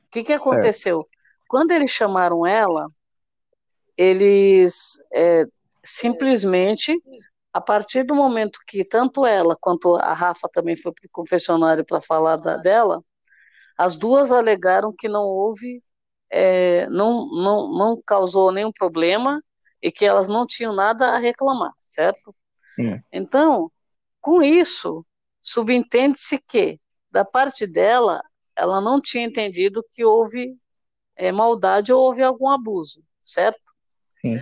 O que, que aconteceu? É. Quando eles chamaram ela, eles é, simplesmente, a partir do momento que tanto ela quanto a Rafa também foi para o confessionário para falar da, dela, as duas alegaram que não houve, é, não, não, não causou nenhum problema e que elas não tinham nada a reclamar, certo? Sim. Então, com isso, subentende-se que, da parte dela, ela não tinha entendido que houve é, maldade ou houve algum abuso, certo? Sim.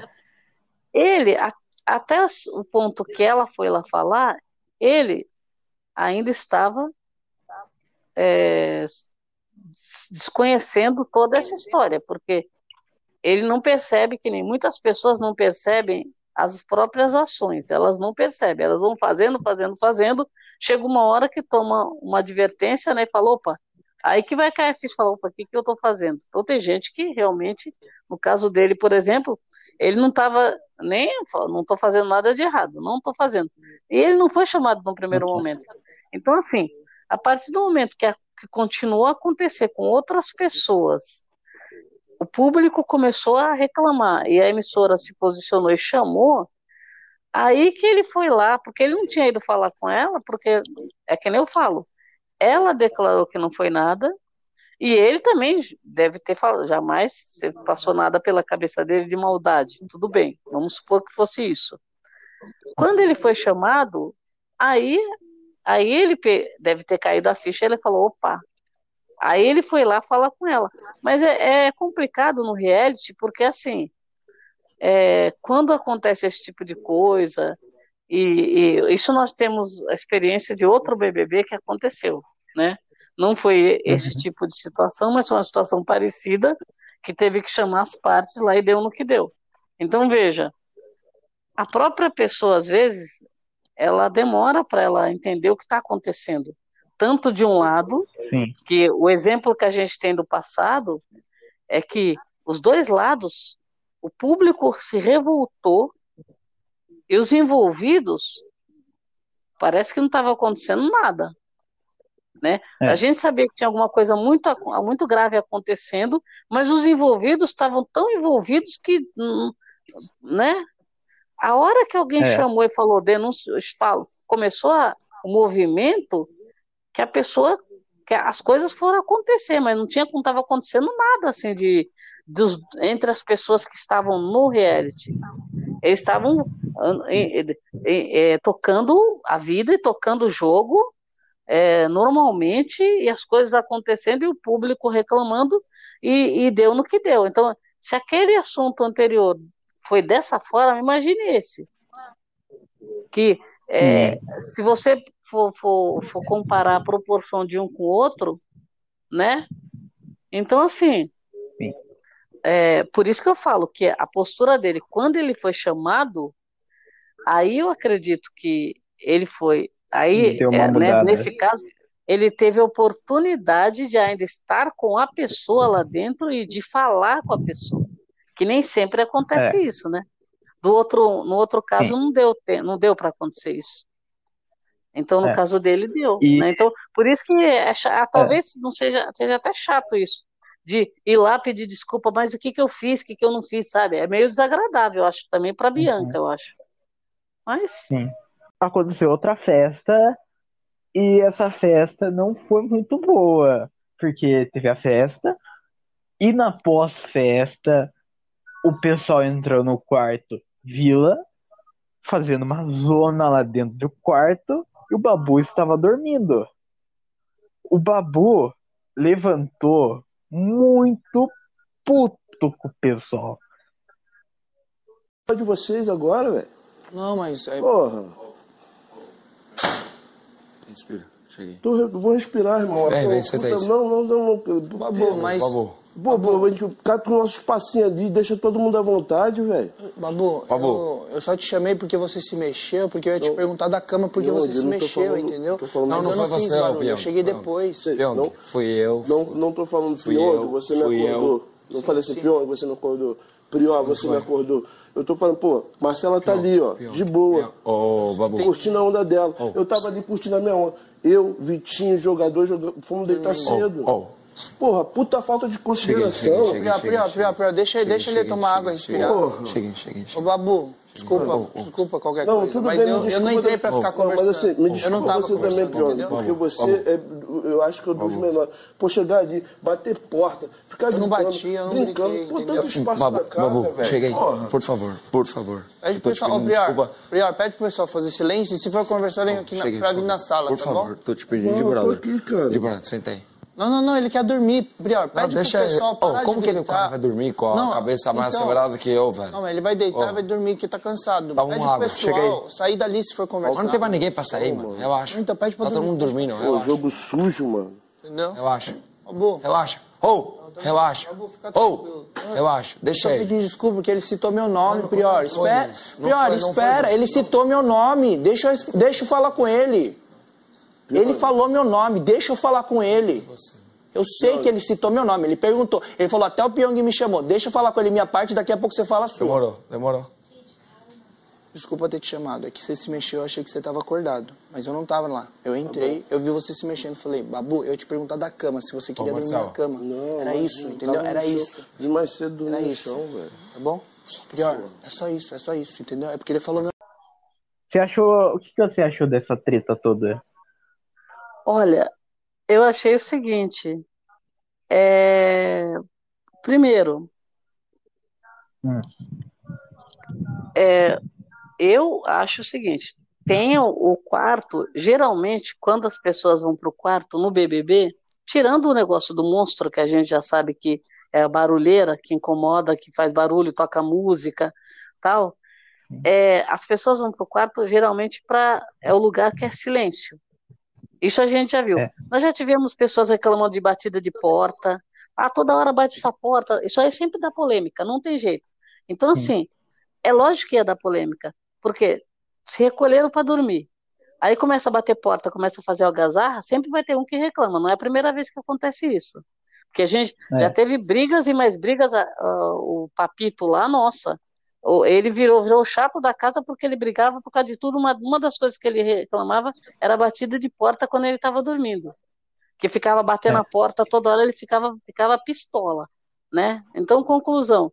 Ele, a, até o ponto que ela foi lá falar, ele ainda estava é, desconhecendo toda essa história, porque ele não percebe que nem muitas pessoas não percebem as próprias ações, elas não percebem, elas vão fazendo, fazendo, fazendo, chega uma hora que toma uma advertência, né, e fala, opa, Aí que vai cair a ficha e falar, opa, o que, que eu estou fazendo? Então tem gente que realmente, no caso dele, por exemplo, ele não estava nem, não estou fazendo nada de errado, não estou fazendo. E ele não foi chamado no primeiro momento. Então, assim, a partir do momento que, a, que continuou a acontecer com outras pessoas, o público começou a reclamar e a emissora se posicionou e chamou, aí que ele foi lá, porque ele não tinha ido falar com ela, porque é que nem eu falo, ela declarou que não foi nada, e ele também deve ter falado, jamais passou nada pela cabeça dele de maldade. Tudo bem, vamos supor que fosse isso. Quando ele foi chamado, aí, aí ele deve ter caído a ficha, ele falou, opa. Aí ele foi lá falar com ela. Mas é, é complicado no reality, porque assim, é, quando acontece esse tipo de coisa, e, e, isso nós temos a experiência de outro BBB que aconteceu, né? Não foi esse uhum. tipo de situação, mas foi uma situação parecida que teve que chamar as partes lá e deu no que deu. Então veja, a própria pessoa às vezes ela demora para ela entender o que está acontecendo, tanto de um lado, Sim. que o exemplo que a gente tem do passado é que os dois lados, o público se revoltou e os envolvidos parece que não estava acontecendo nada. Né? É. A gente sabia que tinha alguma coisa muito, muito grave acontecendo, mas os envolvidos estavam tão envolvidos que, hum, né? A hora que alguém é. chamou e falou denúncia, começou a, o movimento, que a pessoa, que as coisas foram acontecer, mas não tinha, não estava acontecendo nada assim de dos, entre as pessoas que estavam no reality. Eles estavam é, tocando a vida e tocando o jogo é, normalmente e as coisas acontecendo e o público reclamando e, e, deu no que deu. Então, se aquele assunto anterior foi dessa forma, imagine esse. Que é, se você for, for, for comparar a proporção de um com o outro, né? Então, assim, é, por isso que eu falo que a postura dele, quando ele foi chamado, aí eu acredito que ele foi. Aí, é, né, nesse caso, ele teve a oportunidade de ainda estar com a pessoa lá dentro e de falar com a pessoa. Que nem sempre acontece é. isso, né? Do outro, no outro caso, Sim. não deu, não deu para acontecer isso. Então, no é. caso dele, deu. E... Né? Então, por isso que é, ah, talvez não seja, seja até chato isso de ir lá pedir desculpa, mas o que, que eu fiz, o que, que eu não fiz, sabe? É meio desagradável, eu acho, também para Bianca, uhum. eu acho. Mas. Sim. Aconteceu outra festa e essa festa não foi muito boa, porque teve a festa e na pós-festa o pessoal entrou no quarto Vila, fazendo uma zona lá dentro do quarto e o Babu estava dormindo. O Babu levantou muito puto com o pessoal. de vocês agora, velho. Não, mas. É... Porra. Respira. Tô, vou respirar, irmão. Vem, Pô, vem, senta aí. Não, não, não. não Babu, mas- Babu. Pô, pô, a gente com o nosso espacinho ali, deixa todo mundo à vontade, velho. Babu, Babu. Eu, eu só te chamei porque você se mexeu, porque eu ia te perguntar da cama porque Não, você eu se não mexeu, falando- entendeu? falando- Não, não eu foi fiz você, barulho, Pyong. Eu cheguei Não. depois. Pyong, não- fui eu. Não, não tô falando Fui eu, você me fui acordou. Não falei assim, Pyong, você me acordou. Prior, você me acordou. Eu tô falando, pô, Marcela tá ali, ó, de boa. Ô, Babu. Curtindo a onda dela. Eu tava ali curtindo a minha onda. Eu, Vitinho, jogador, joga... fomos deitar cedo. Oh, Porra, puta falta de consideração. Cheguei, cheguei, Prior, Prior, Prior, Prior, deixa, deixa ele tomar água, respirar. Porra. Cheguei, cheguei. Ô, Babu, desculpa, desculpa qualquer Não, coisa, tudo mas bem, eu, eu desculpa. não entrei pra ficar Não, conversando. Mas assim, me eu não desculpa tava você também, entendeu? porque você, é, eu acho que é dos menores. Pô, chegar ali, bater porta, ficar Eu não bati, eu não brincando, gritei, pô, tanto espaço Babu, casa, Babu, velho. chega aí. Porra. Por favor, por favor. Pede pro pessoal, ô, Prior, desculpa. Prior, pede pro pessoal fazer silêncio e se for conversar, vem aqui na, Cheguei, pra por vir na favor. sala, Por tá favor, bom? tô te pedindo de brother. aqui, cara. De brother, senta aí. Não, não, não, ele quer dormir, Prior, Não, pede deixa pro ele. pessoal Ô, parar como de que ele, o cara vai dormir com a Não, cabeça mais então- acelerada que eu, velho? Não, mas ele vai deitar, Ó. vai dormir porque tá cansado. Tá, pede pro água, chega pessoal sair dali se for conversar. Mas não tem mais ninguém pra sair, mano. Relaxa. Então pede pra Tá todo dormir. mundo dormindo, Pô, relaxa. jogo sujo, mano. Entendeu? Relaxa. Babu, Relaxa. Ô, relaxa. Babu, fica Ô, tranquilo. relaxa. Deixa Tô ele. pedindo desculpa porque ele citou meu nome, Não, Prior. não Espera. Não Prior, não espera. ele não. citou meu nome. Deixa eu, deixa eu falar com ele. Ele falou meu nome. Deixa eu falar com ele. Eu sei que ele citou meu nome. Ele perguntou. Ele falou até o Pyong me chamou. Deixa eu falar com ele minha parte. Daqui a pouco você fala a sua. Demorou, demorou. Desculpa ter te chamado. É que você se mexeu. Eu achei que você tava acordado. Mas eu não tava lá. Eu entrei. Eu vi você se mexendo. Falei, Babu, eu ia te perguntar da cama. Se você queria dormir na cama. Não, Era isso, eu entendeu? Era chão. isso. De mais cedo Era no isso. chão, velho. Tá bom? Prior, é só isso. É só isso, entendeu? É porque ele falou meu Você achou. O que que você achou dessa treta toda? Olha, eu achei o seguinte. é, Primeiro, Hum. é, eu acho o seguinte: tem o, quarto, geralmente, quando as pessoas vão para o quarto no BBB, tirando o negócio do monstro, que a gente já sabe que é a barulheira, que incomoda, que faz barulho, toca música, tal, é, as pessoas vão para o quarto geralmente para é o lugar que é silêncio. Isso a gente já viu. É. Nós já tivemos pessoas reclamando de batida de porta. Ah, toda hora bate essa porta. Isso aí sempre dá polêmica, não tem jeito. Então, assim, é lógico que ia dar polêmica, porque se recolheram para dormir. Aí começa a bater porta, começa a fazer algazarra, sempre vai ter um que reclama. Não é a primeira vez que acontece isso. Porque a gente É. já teve brigas e mais brigas. a- o Papito lá, nossa, ele virou, virou o chato da casa porque ele brigava por causa de tudo. Uma, uma das coisas que ele reclamava era a batida de porta quando ele estava dormindo. Que ficava batendo É. a porta toda hora, ele ficava, ficava pistola, né? Então, conclusão,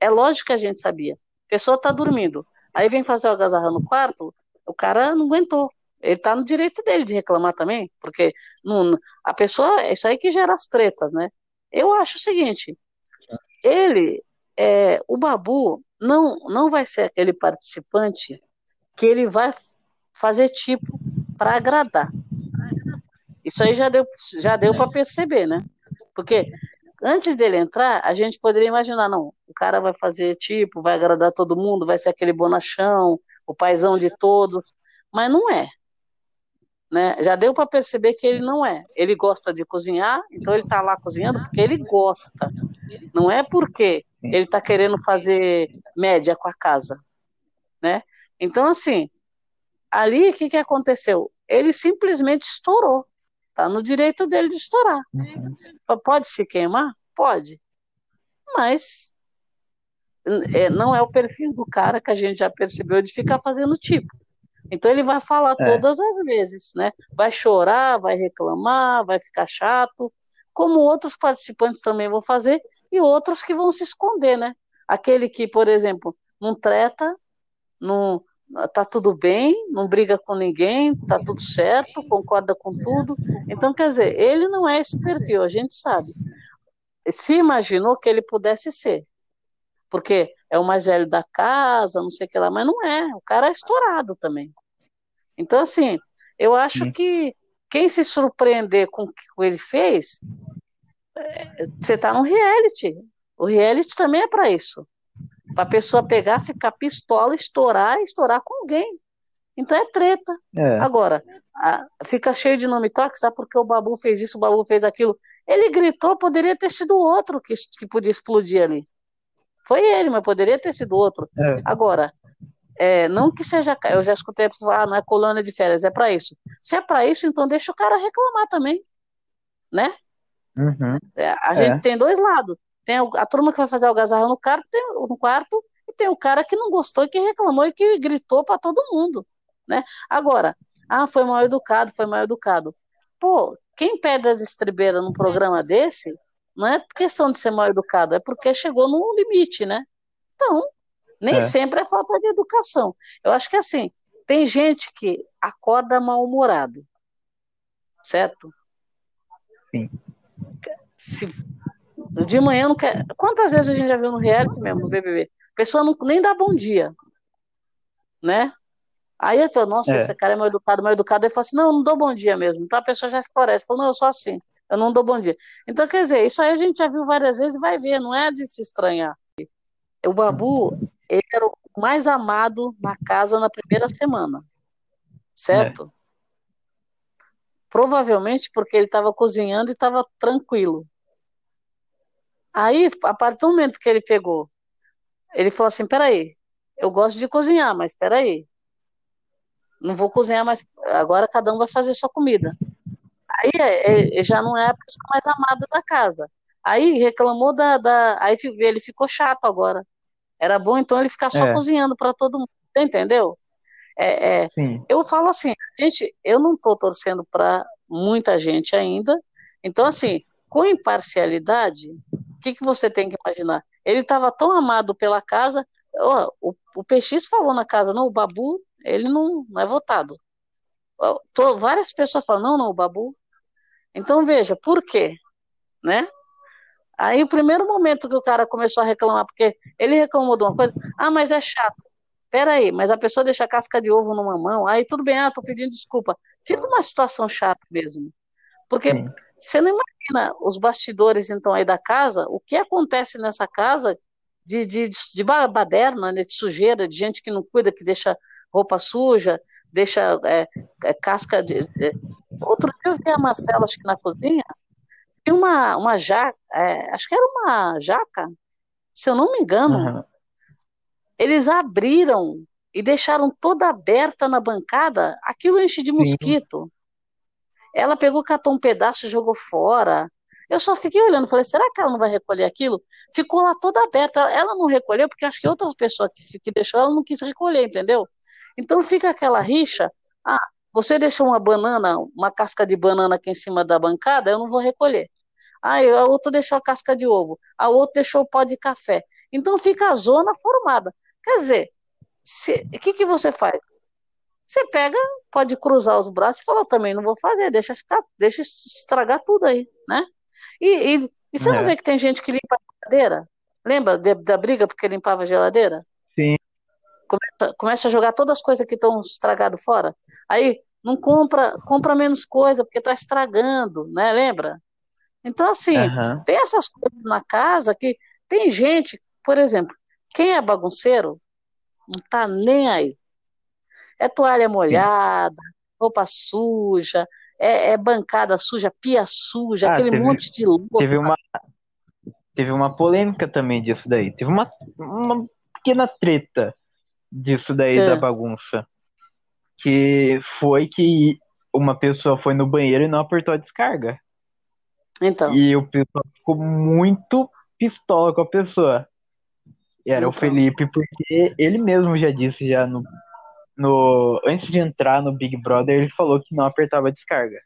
é lógico que a gente sabia. A pessoa está dormindo, aí vem fazer o algazarra no quarto, o cara não aguentou. Ele está no direito dele de reclamar também, porque não, a pessoa, é isso aí que gera as tretas, né? Eu acho o seguinte, ele, é, o Babu não, não vai ser aquele participante que ele vai fazer tipo para agradar. Isso aí já deu, já deu para perceber, né? Porque antes dele entrar, a gente poderia imaginar, não, o cara vai fazer tipo, vai agradar todo mundo, vai ser aquele bonachão, o paizão de todos, mas não é. Né? Já deu para perceber que ele não é. Ele gosta de cozinhar, então ele está lá cozinhando porque ele gosta. Não é porque ele está querendo fazer média com a casa, né? Então assim, ali o que que aconteceu? Ele simplesmente estourou. Tá no direito dele de estourar. Pode se queimar? Pode. Mas é, não é o perfil do cara que a gente já percebeu de ficar fazendo tipo. Então ele vai falar É. todas as vezes, né? Vai chorar, vai reclamar, vai ficar chato, como outros participantes também vão fazer e outros que vão se esconder, né? Aquele que, por exemplo, não treta, não tá tudo bem, não briga com ninguém, tá tudo certo, concorda com tudo. Então, quer dizer, ele não é esse perfil, a gente sabe. Se imaginou que ele pudesse ser, porque é o mais velho da casa, não sei o que lá, mas não é, o cara é estourado também. Então, assim, eu acho que quem se surpreender com o que ele fez, você tá no reality. O reality também é para isso. Para a pessoa pegar, ficar pistola, estourar, estourar com alguém. Então é treta. É. Agora, a- fica cheio de nome toque, sabe porque o Babu fez isso, o Babu fez aquilo. Ele gritou, poderia ter sido outro que, que podia explodir ali. Foi ele, mas poderia ter sido outro. É. Agora, é, não que seja. Eu já escutei a pessoa falar, ah, não é colônia de férias, é para isso. Se é para isso, então deixa o cara reclamar também. Né? Uhum. É, a É. gente tem dois lados. Tem a turma que vai fazer algazarra no quarto, tem, no quarto, e tem o cara que não gostou e que reclamou e que gritou para todo mundo, né? Agora, ah, foi mal educado, foi mal educado. Pô, quem pede a estribeira num programa desse, não é questão de ser mal educado, é porque chegou num limite, né? Então, nem É. sempre é falta de educação. Eu acho que assim, tem gente que acorda mal-humorado, certo? Sim. Se de manhã não quer. Quantas vezes a gente já viu no reality mesmo, no BBB? A pessoa não, nem dá bom dia, né? Aí eu falo, nossa, É. esse cara é mal educado, mal educado. Ele fala assim, não, eu não dou bom dia mesmo. Então a pessoa já esclarece, fala, não, eu sou assim, eu não dou bom dia. Então, quer dizer, isso aí a gente já viu várias vezes e vai ver, não é de se estranhar. O Babu, ele era o mais amado na casa na primeira semana, certo? Provavelmente porque ele estava cozinhando e estava tranquilo. Aí, a partir do momento que ele pegou, ele falou assim: peraí, eu gosto de cozinhar, mas peraí, não vou cozinhar mais, agora cada um vai fazer sua comida. Aí é, é, já não é a pessoa mais amada da casa. Aí reclamou da, da. Aí ele ficou chato agora. Era bom então ele ficar só É. cozinhando para todo mundo, entendeu? É, é, eu falo assim, gente, eu não estou torcendo para muita gente ainda. Então, assim, com imparcialidade, que, que você tem que imaginar? Ele estava tão amado pela casa. ó, o, o PX falou na casa, não, o Babu, ele não, não é votado. To- várias pessoas falam, não, não, o Babu. Então, veja, por quê? Né? Aí, o primeiro momento que o cara começou a reclamar, porque ele reclamou de uma coisa, ah, mas é chato. Peraí, mas a pessoa deixa a casca de ovo numa mão, aí tudo bem, ah, tô pedindo desculpa. Fica uma situação chata mesmo. Porque Sim. Você não imagina os bastidores, então, aí da casa, o que acontece nessa casa de, de, de ba- baderna, né, de sujeira, de gente que não cuida, que deixa roupa suja, deixa é, é, casca de. é. Outro dia eu vi a Marcela, acho que na cozinha, e uma, uma jaca, é, acho que era uma jaca, se eu não me engano, Uhum. eles abriram e deixaram toda aberta na bancada, aquilo enche de mosquito. Ela pegou, catou um pedaço e jogou fora. Eu só fiquei olhando, falei, será que ela não vai recolher aquilo? Ficou lá toda aberta. Ela não recolheu, porque acho que outra pessoa que, que deixou, ela não quis recolher, entendeu? Então fica aquela rixa. Ah, você deixou uma banana, uma casca de banana aqui em cima da bancada, eu não vou recolher. Ah, a outra deixou a casca de ovo, a outra deixou o pó de café. Então fica a zona formada. Quer dizer, o que, que você faz? Você pega, pode cruzar os braços e falar, também não vou fazer, deixa ficar, deixa estragar tudo aí, né? E, e, e você não É. vê que tem gente que limpa a geladeira? Lembra de- da briga porque limpava a geladeira? Sim. Começa, começa a jogar todas as coisas que estão estragadas fora. Aí não compra, compra menos coisa porque está estragando, né? Lembra? Então, assim, Aham. tem essas coisas na casa que tem gente, por exemplo, quem é bagunceiro não tá nem aí. É toalha molhada, roupa suja, é, é bancada suja, pia suja, Ah, aquele teve- monte de louça. Teve uma, teve uma polêmica também disso daí. Teve uma, uma pequena treta disso daí É. da bagunça. Que foi que uma pessoa foi no banheiro e não apertou a descarga. Então, E o pessoal ficou muito pistola com a pessoa. Era o Então. Felipe, porque ele mesmo já disse já no, no antes de entrar no Big Brother, ele falou que não apertava a descarga.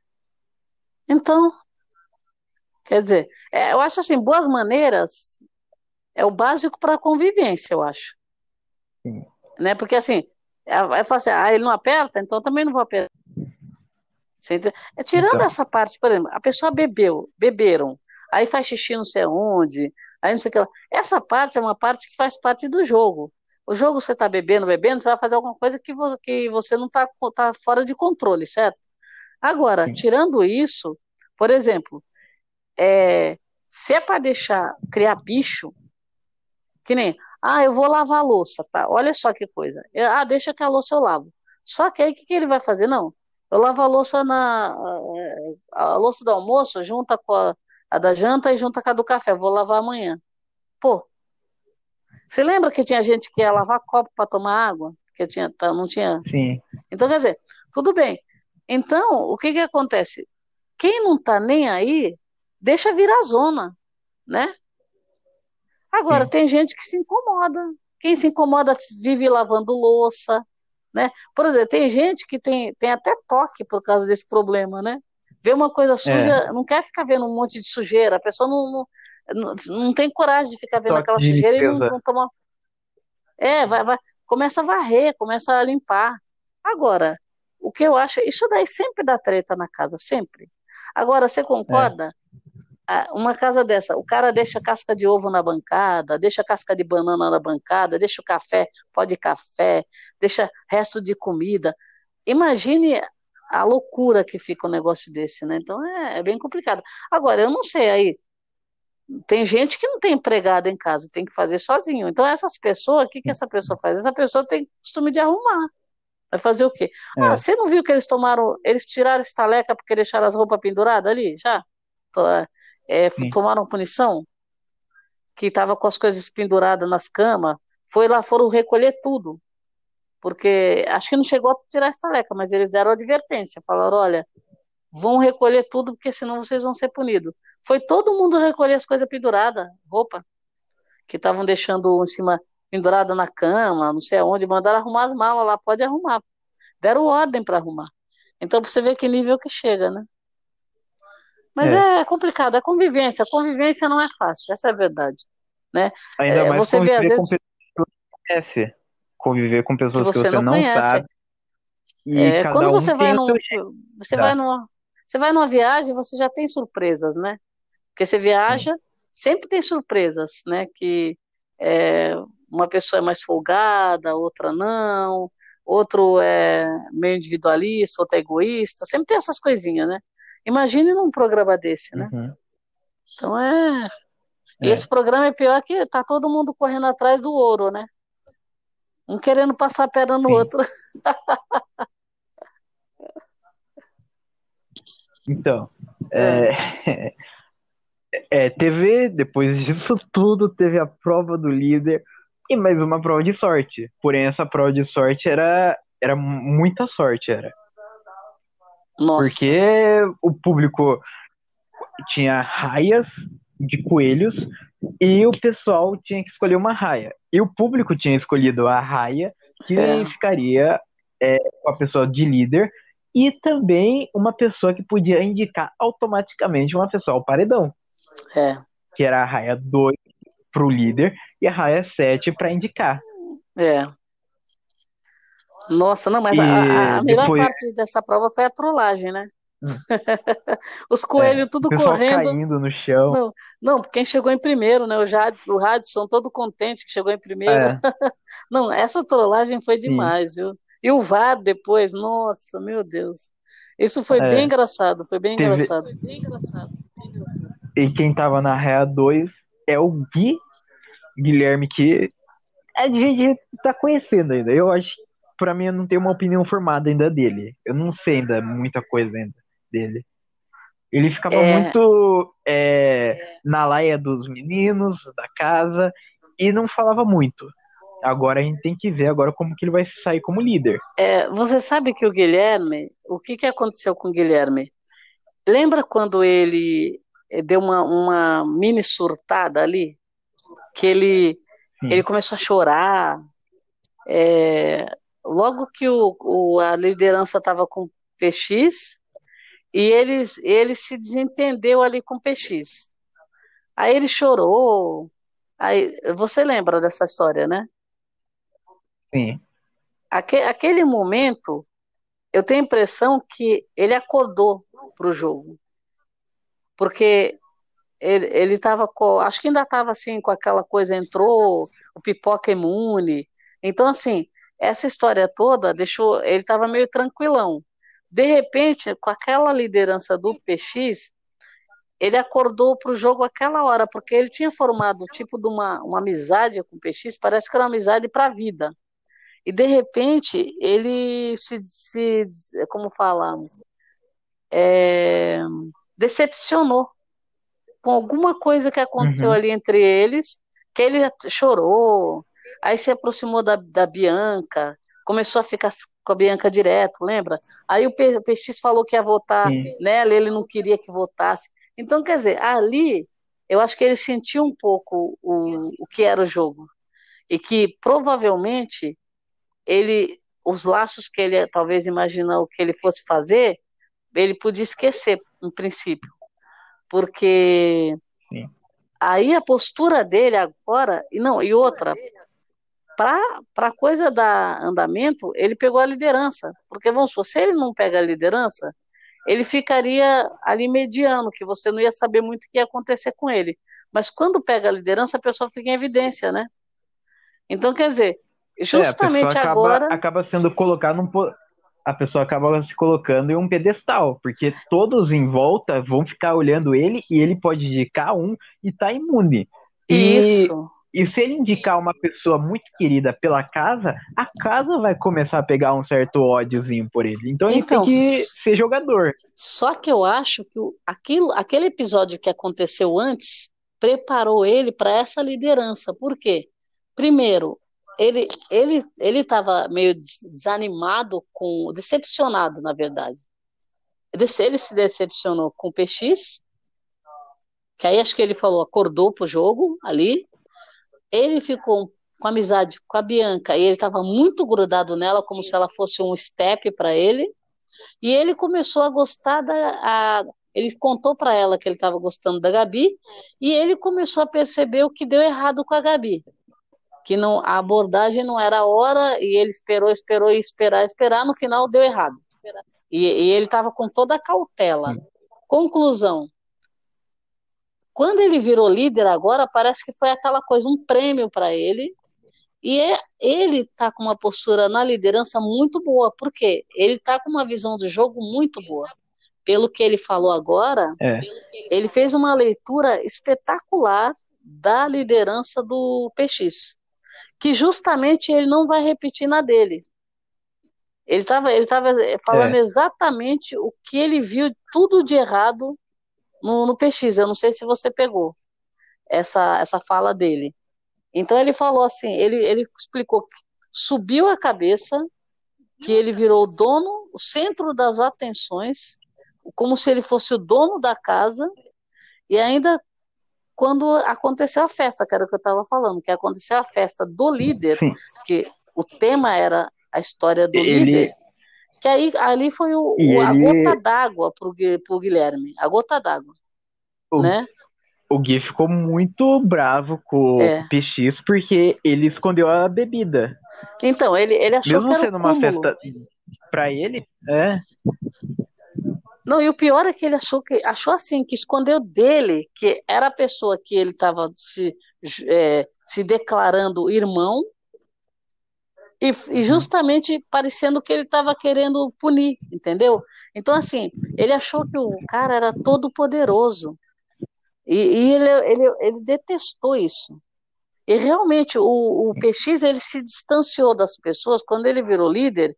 então, quer dizer, é, eu acho assim, boas maneiras é o básico para a convivência, eu acho. Sim. Né? Porque assim, aí fala assim, ah, ele não aperta, então também não vou apertar. É, tirando Então. essa parte, por exemplo, a pessoa bebeu, beberam, aí faz xixi não sei onde, aí não sei o que lá. Essa parte é uma parte que faz parte do jogo. O jogo você está bebendo, bebendo, você vai fazer alguma coisa que, vo que você não está tá fora de controle, certo? Agora, Sim. tirando isso, por exemplo, é, se é para deixar criar bicho, que nem, ah, eu vou lavar a louça, tá? Olha só que coisa. Eu- ah, deixa que a louça eu lavo. Só que aí o que, que ele vai fazer? Não, eu lavo a louça na. A, a louça do almoço, junta com a, a da janta e junta com a do café. Vou lavar amanhã. Pô, você lembra que tinha gente que ia lavar copo para tomar água? Que tinha, tá, não tinha. Sim. Então, quer dizer, tudo bem. Então, o que que acontece? Quem não tá nem aí, deixa virar zona, né? Agora, Sim. tem gente que se incomoda. Quem se incomoda vive lavando louça, né? Por exemplo, tem gente que tem, tem até toque por causa desse problema, né? Vê uma coisa suja, não quer ficar vendo um monte de sujeira. A pessoa não, não, não, não tem coragem de ficar vendo Toque aquela sujeira e não, não toma. É, vai, vai, começa a varrer, começa a limpar. Agora, o que eu acho, isso daí sempre dá treta na casa, sempre. Agora, você concorda? Ah, Uma casa dessa, o cara deixa casca de ovo na bancada, deixa casca de banana na bancada, deixa o café, pó de café, deixa resto de comida. Imagine a loucura que fica um negócio desse, né? Então é, é bem complicado. Agora, eu não sei aí, tem gente que não tem empregada em casa, tem que fazer sozinho. Então, essas pessoas, o que que essa pessoa faz? Essa pessoa tem costume de arrumar. Vai fazer o quê? É. Ah, você não viu que eles tomaram, eles tiraram estaleca porque deixaram as roupas penduradas ali? Já? É, Sim. tomaram punição? Que estava com as coisas penduradas nas camas. Foi lá, foram recolher tudo. Porque acho que não chegou a tirar estaleca, mas eles deram advertência. Falaram: olha, vão recolher tudo, porque senão vocês vão ser punidos. Foi todo mundo recolher as coisas penduradas, roupa, que estavam deixando em cima, pendurada na cama, não sei aonde, mandaram arrumar as malas lá, pode arrumar. Deram ordem para arrumar. Então, pra você ver que nível que chega, né? Mas É. é, complicado, é convivência. A convivência não é fácil, essa é a verdade. Né? Ainda É, mais você vê, às conviver com vezes, pessoas que você não conhece. Conviver com pessoas que que você você não conhece. sabe. E É, quando um você vai num, você Tá. vai numa, você vai numa viagem, você já tem surpresas, né? Porque você viaja, sempre tem surpresas, né? Que é, uma pessoa é mais folgada, outra não, outro é meio individualista, outro é egoísta, sempre tem essas coisinhas, né? Imagine num programa desse, né? Uhum. Então é. E É. esse programa é pior que tá todo mundo correndo atrás do ouro, né? Um querendo passar a perna no Sim. outro. Então, é, é, teve, depois disso tudo, teve a prova do líder e mais uma prova de sorte. Porém, essa prova de sorte era, era muita sorte, era. Nossa. Porque o público tinha raias de coelhos e o pessoal tinha que escolher uma raia. E o público tinha escolhido a raia que É. ficaria é, com a pessoa de líder e também uma pessoa que podia indicar automaticamente uma pessoa ao paredão, É. que era a raia 2 para o líder e a raia 7 para indicar. É. Nossa, não, mas E a, a- melhor depois- parte dessa prova foi a trollagem, né? Os coelhos É, tudo correndo. caindo no chão. Não, não, quem chegou em primeiro, né? O Jadson, o Radisson todo contente que chegou em primeiro. É. Não, essa trollagem foi demais, viu? E o VAR depois, nossa, meu Deus. Isso foi É. bem engraçado, foi bem Teve- engraçado. Engraçado, bem engraçado. E quem tava na raia 2 é o Gui Guilherme, que a gente tá conhecendo ainda. Eu acho, pra mim, eu não tenho uma opinião formada ainda dele. Eu não sei ainda muita coisa ainda dele. Ele ficava É. muito é, na laia dos meninos, da casa, e não falava muito. Agora a gente tem que ver agora como que ele vai sair como líder. É, você sabe que o Guilherme, o que que aconteceu com o Guilherme? Lembra quando ele deu uma, uma mini surtada ali? Que ele, Sim. ele começou a chorar. é, logo que o, o- a liderança estava com o PX, e ele, ele se desentendeu ali com o PX. Aí ele chorou. Aí, você lembra dessa história, né? Sim. Aque- aquele momento, eu tenho a impressão que ele acordou para o jogo. Porque ele, estava. Acho que ainda estava assim, com aquela coisa, entrou o pipoca imune. Então, assim, essa história toda deixou. Ele estava meio tranquilão. De repente, com aquela liderança do PX, ele acordou para o jogo aquela hora, porque ele tinha formado tipo de uma, uma amizade com o PX, parece que era uma amizade para a vida. e de repente ele se, se como fala, é, decepcionou com alguma coisa que aconteceu Uhum. ali entre eles, que ele chorou, aí se aproximou da, da Bianca, começou a ficar com a Bianca direto, lembra? Aí o, P, o PX falou que ia votar Sim. nela, ele não queria que votasse. Então, quer dizer, ali eu acho que ele sentiu um pouco o, o que era o jogo. E que provavelmente ele, os laços que ele talvez imaginou que ele fosse fazer, ele podia esquecer, em princípio. Porque Sim. aí a postura dele agora, e não, e outra, para a coisa da andamento, ele pegou a liderança. Porque, vamos supor, se ele não pega a liderança, ele ficaria ali mediano, que você não ia saber muito o que ia acontecer com ele. Mas quando pega a liderança, a pessoa fica em evidência, né? Então, quer dizer, justamente é, a pessoa acaba, agora. acaba sendo colocada num. A pessoa acaba se colocando em um pedestal, porque todos em volta vão ficar olhando ele e ele pode indicar um e tá imune. E, Isso. e se ele indicar uma pessoa muito querida pela casa, a casa vai começar a pegar um certo ódiozinho por ele. Então ele Então, tem que ser jogador. Só que eu acho que aquilo, aquele episódio que aconteceu antes preparou ele para essa liderança. Por quê? Primeiro, ele ele ele estava meio des- desanimado com decepcionado, na verdade. Ele se decepcionou com o PX, que aí acho que ele falou, acordou pro jogo ali. Ele ficou com amizade com a Bianca e ele estava muito grudado nela, como se ela fosse um step para ele. E ele começou a gostar da. a- ele contou para ela que ele estava gostando da Gabi, e ele começou a perceber o que deu errado com a Gabi. Que não, a abordagem não era a hora, e ele esperou, esperou, e esperar, esperar, no final deu errado. E, e ele estava com toda a cautela. Conclusão. Quando ele virou líder agora, parece que foi aquela coisa, um prêmio para ele. E é, ele está com uma postura na liderança muito boa, porque ele está com uma visão do jogo muito boa. Pelo que ele falou agora, É. ele fez uma leitura espetacular da liderança do PX, que justamente ele não vai repetir na dele. Ele estava ele tava falando É. exatamente o que ele viu tudo de errado no, no PX. Eu não sei se você pegou essa, essa fala dele. Então ele falou assim, ele, ele explicou que subiu a cabeça, que ele virou o dono, o centro das atenções, como se ele fosse o dono da casa, e ainda quando aconteceu a festa, que era o que eu estava falando, que aconteceu a festa do líder, Sim. que o tema era a história do Ele- líder, que aí ali foi o, o- a ele- gota d'água pro, Gui- pro Guilherme, a gota d'água, O, né? o Gui ficou muito bravo com É. o PX porque ele escondeu a bebida. Então, ele, ele achou Mesmo que era sendo o uma festa pra ele, é. Não, e o pior é que ele achou que achou assim, que escondeu dele, que era a pessoa que ele estava se, é, se declarando irmão, e, e justamente parecendo que ele estava querendo punir, entendeu? Então, assim, ele achou que o cara era todo poderoso. E, e ele, ele, ele detestou isso. E realmente o, o PX ele se distanciou das pessoas quando ele virou líder.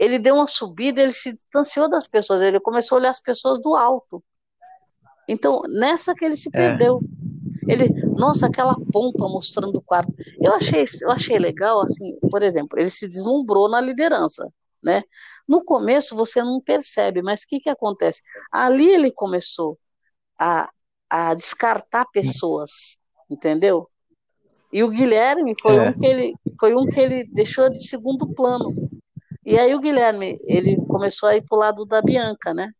Ele deu uma subida, ele se distanciou das pessoas, ele começou a olhar as pessoas do alto. Então, nessa que ele se É. perdeu. Ele, nossa, aquela pompa mostrando o quarto. Eu achei, eu achei legal, assim, por exemplo, ele se deslumbrou na liderança, né? No começo você não percebe, mas o que que acontece? Ali ele começou a, a descartar pessoas, entendeu? E o Guilherme foi É. um que ele foi um que ele deixou de segundo plano. E aí o Guilherme, ele começou a ir pro lado da Bianca, né?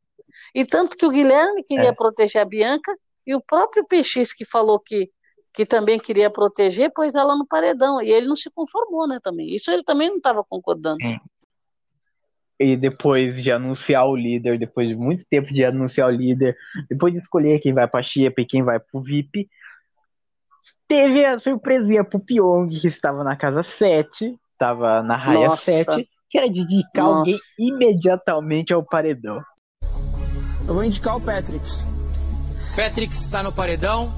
E tanto que o Guilherme queria É. proteger a Bianca e o próprio PX que falou que que também queria proteger, pôs ela no paredão. E ele não se conformou, né, também. Isso ele também não estava concordando. E depois de anunciar o líder, depois de muito tempo de anunciar o líder, depois de escolher quem vai pra Xiepa e quem vai pro VIP, teve a surpresinha pro Pyong, que estava na casa 7, estava na raia Nossa. 7, que era de indicar Nossa. alguém imediatamente ao paredão. Eu vou indicar o Patrix. Patrick está no paredão.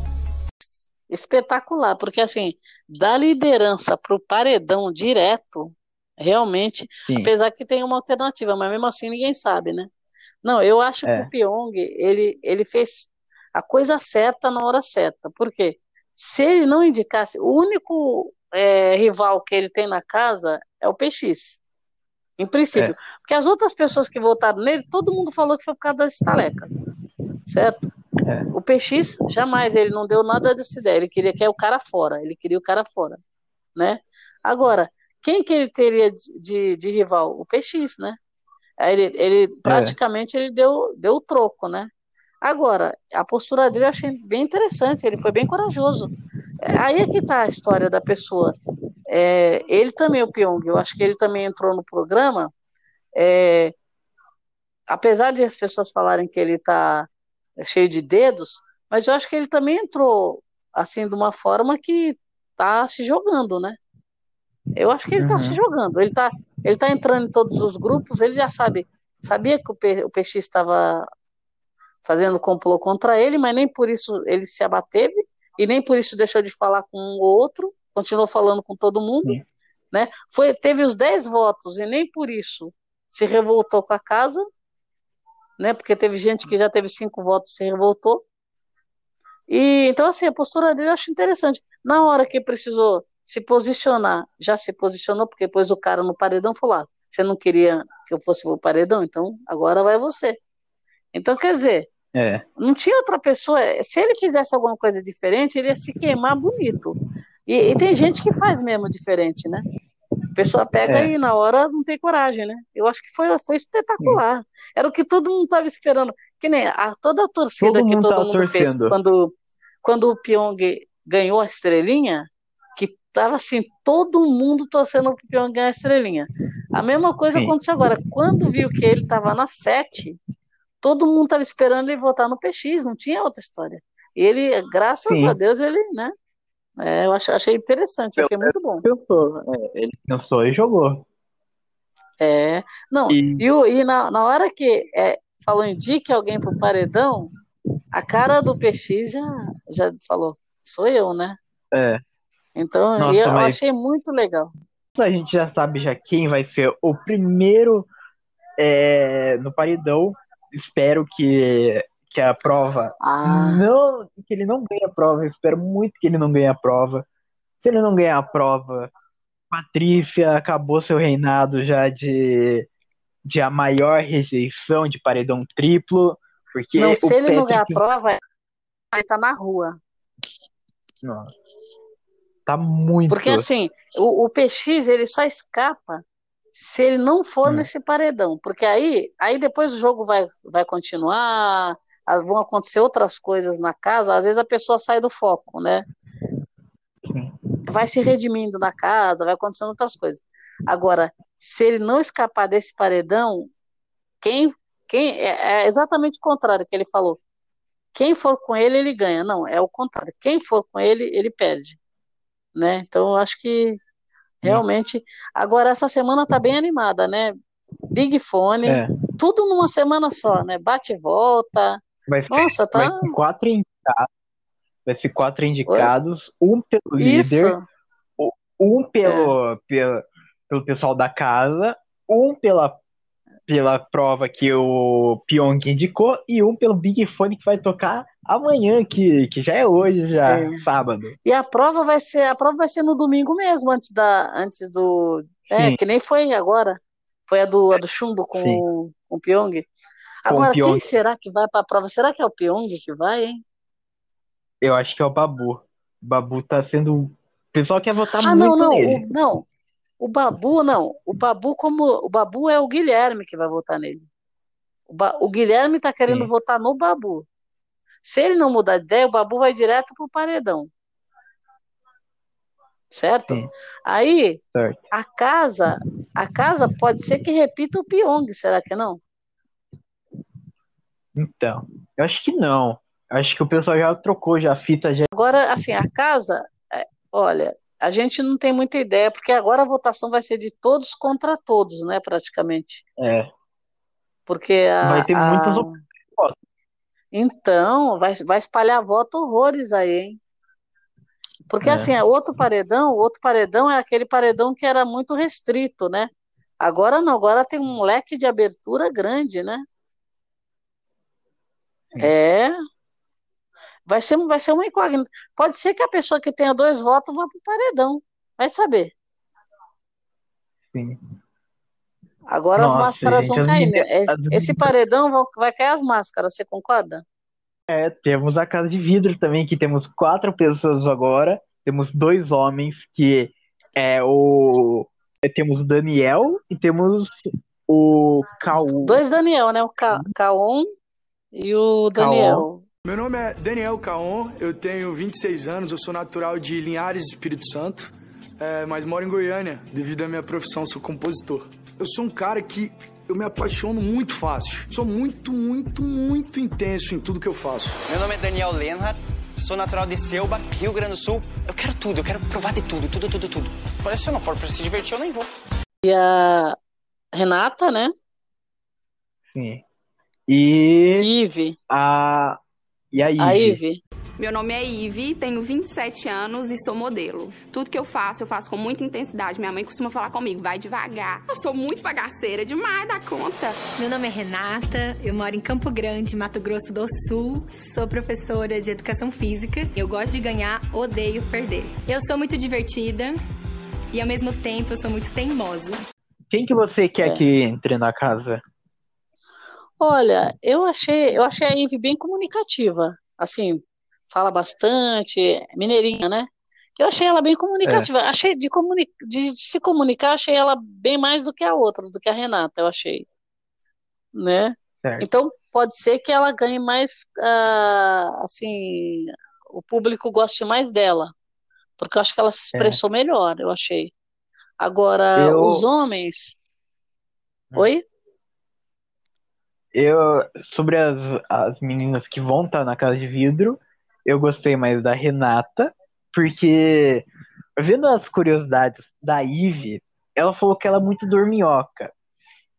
Espetacular, porque assim, da liderança pro paredão direto, Realmente, Sim. apesar que tem uma alternativa, mas mesmo assim ninguém sabe, né? Não, eu acho que É. o Pyong, ele, ele fez a coisa certa na hora certa. Por quê? Se ele não indicasse, o único é, rival que ele tem na casa é o PX. Em princípio. Porque as outras pessoas que votaram nele, todo mundo falou que foi por causa da estaleca. Certo? É. O PX, jamais, ele não deu nada dessa ideia. Ele queria que é o cara fora. Ele queria o cara fora. Né? Agora, quem que ele teria de, de, de rival? O PX, né? Ele, ele praticamente ele deu, deu o troco, né? Agora, a postura dele eu achei bem interessante, ele foi bem corajoso. É, Aí é que tá a história da pessoa. É, ele também, o Pyong, eu acho que ele também entrou no programa. é, apesar de as pessoas falarem que ele tá cheio de dedos, mas eu acho que ele também entrou assim de uma forma que tá se jogando, né? Eu acho que ele tá Uhum. se jogando. Ele tá, ele tá entrando em todos os grupos, ele já sabe, sabia que o, P, o PX estava fazendo complô contra ele, mas nem por isso ele se abateve e nem por isso deixou de falar com um ou outro, continuou falando com todo mundo, Sim. né? Foi, teve os 10 votos e nem por isso se revoltou com a casa, né? Porque teve gente que já teve cinco votos e se revoltou. E então assim, a postura dele eu acho interessante. Na hora que precisou se posicionar, já se posicionou, porque pôs o cara no paredão falou: ah, você não queria que eu fosse pro paredão, então agora vai você. Então, quer dizer, É. não tinha outra pessoa. Se ele fizesse alguma coisa diferente, ele ia se queimar bonito. E, e tem gente que faz mesmo diferente, né? A pessoa pega É. e na hora não tem coragem, né? Eu acho que foi, foi espetacular. Era o que todo mundo estava esperando. Que nem a, toda a torcida Todo que todo mundo fez torcendo. quando, quando o Pyong ganhou a estrelinha, que tava assim, todo mundo torcendo pro Pyong ganhar a estrelinha. A mesma coisa Sim. aconteceu agora. Quando viu que ele estava na 7, todo mundo estava esperando ele votar no PX, não tinha outra história. E ele, graças Sim. a Deus, ele, né? É, eu ach- achei interessante, achei muito bom. Pensou, é, ele pensou e jogou. É, não, E- e, e na, na hora que é, falou indique alguém pro paredão, a cara do PX já, já falou, sou eu, né? É. Então, Nossa, eu mas- achei muito legal. A gente já sabe já quem vai ser o primeiro é, no paredão. Espero que, que a prova Ah, não que ele não ganhe a prova. Eu espero muito que ele não ganhe a prova. Se ele não ganhar a prova, Patrícia acabou seu reinado já de, de a maior rejeição de paredão triplo. Porque não, se ele não ganhar a prova, ele tá na rua. Nossa, tá muito. Porque assim, o, o PX ele só escapa se ele não for Hum. nesse paredão. Porque aí, aí depois o jogo vai, vai continuar, vão acontecer outras coisas na casa, às vezes a pessoa sai do foco, né? Vai se redimindo na casa, vai acontecendo outras coisas. Agora, se ele não escapar desse paredão, quem, quem é, é exatamente o contrário que ele falou. Quem for com ele, ele ganha. Não, é o contrário. Quem for com ele, ele perde. Né? Então, eu acho que realmente. Agora, essa semana tá bem animada, né? Big Fone, É. tudo numa semana só, né? Bate e volta. Vai ser, Nossa, tá. vai ser quatro indicados. Vai ser quatro indicados, um pelo Isso. líder, um pelo, pelo, pelo pessoal da casa, um pela, pela prova que o Pyong indicou e um pelo Big Fone que vai tocar amanhã, que, que já é hoje, já, É. sábado. E a prova vai ser, a prova vai ser no domingo mesmo, antes da, antes do, é, Sim. que nem foi agora. Foi a do, a do chumbo com, Sim. com o Pyong. Agora, quem será que vai para a prova? Será que é o Pyong que vai, hein? Eu acho que é o Babu. O Babu tá sendo. O pessoal quer votar Ah, muito não, não, nele. o, não. O Babu, não. O Babu, como. O Babu é o Guilherme que vai votar nele. O, Ba- o Guilherme tá querendo Sim. votar no Babu. Se ele não mudar de ideia, o Babu vai direto pro paredão. Certo? Sim. Aí, Certo. a casa, a casa pode ser que repita o Pyong, será que não? Então, eu acho que não. Eu acho que o pessoal já trocou já a fita já. Agora, assim, a casa, é, olha, a gente não tem muita ideia, porque agora a votação vai ser de todos contra todos, né, praticamente. É, Porque a, vai ter a- muitas opções. Então, vai, vai espalhar voto horrores aí, hein? Porque É. assim, o outro paredão, o outro paredão é aquele paredão que era muito restrito, né? Agora não, agora tem um leque de abertura grande, né? É. Vai ser, vai ser uma incógnita. Pode ser que a pessoa que tenha dois votos vá para o paredão. Vai saber. Sim. Agora as Nossa, máscaras gente, vão as cair, né? É, as Esse paredão vão- vai cair as máscaras, você concorda? É, temos a casa de vidro também, que temos quatro pessoas agora. Temos dois homens, que é o. é, Temos o Daniel e temos o Caú. Dois Daniel, né? O Ca Caon e o Daniel. Meu nome é Daniel Caon, eu tenho 26 anos, eu sou natural de Linhares, Espírito Santo, é, mas moro em Goiânia devido à minha profissão, sou compositor. Eu sou um cara que eu me apaixono muito fácil, sou muito, muito, muito intenso em tudo que eu faço. Meu nome é Daniel Lenhart, sou natural de Selba, Rio Grande do Sul. Eu quero tudo, eu quero provar de tudo, tudo, tudo, tudo. Porém, se eu não for pra se divertir, eu nem vou. E a Renata, né? Sim. E. Ive. A. E a Ive. A Ive. Meu nome é Ive, tenho 27 anos e sou modelo. Tudo que eu faço, eu faço com muita intensidade. Minha mãe costuma falar comigo, vai devagar. Eu sou muito bagaceira, demais da conta. Meu nome é Renata, eu moro em Campo Grande, Mato Grosso do Sul. Sou professora de educação física. Eu gosto de ganhar, odeio perder. Eu sou muito divertida e ao mesmo tempo eu sou muito teimosa. Quem que você quer É. que entre na casa? Olha, eu achei, eu achei a Ive bem comunicativa. Assim, fala bastante, mineirinha, né? Eu achei ela bem comunicativa. Achei de, comuni de se comunicar, achei ela bem mais do que a outra, do que a Renata, eu achei. Né? Certo. Então, pode ser que ela ganhe mais, ah, assim, o público goste mais dela. Porque eu acho que ela se expressou melhor, eu achei. Agora, Eu- os homens. Oi? Eu, sobre as, as meninas que vão estar na casa de vidro, eu gostei mais da Renata, porque vendo as curiosidades da Ive, ela falou que ela é muito dorminhoca.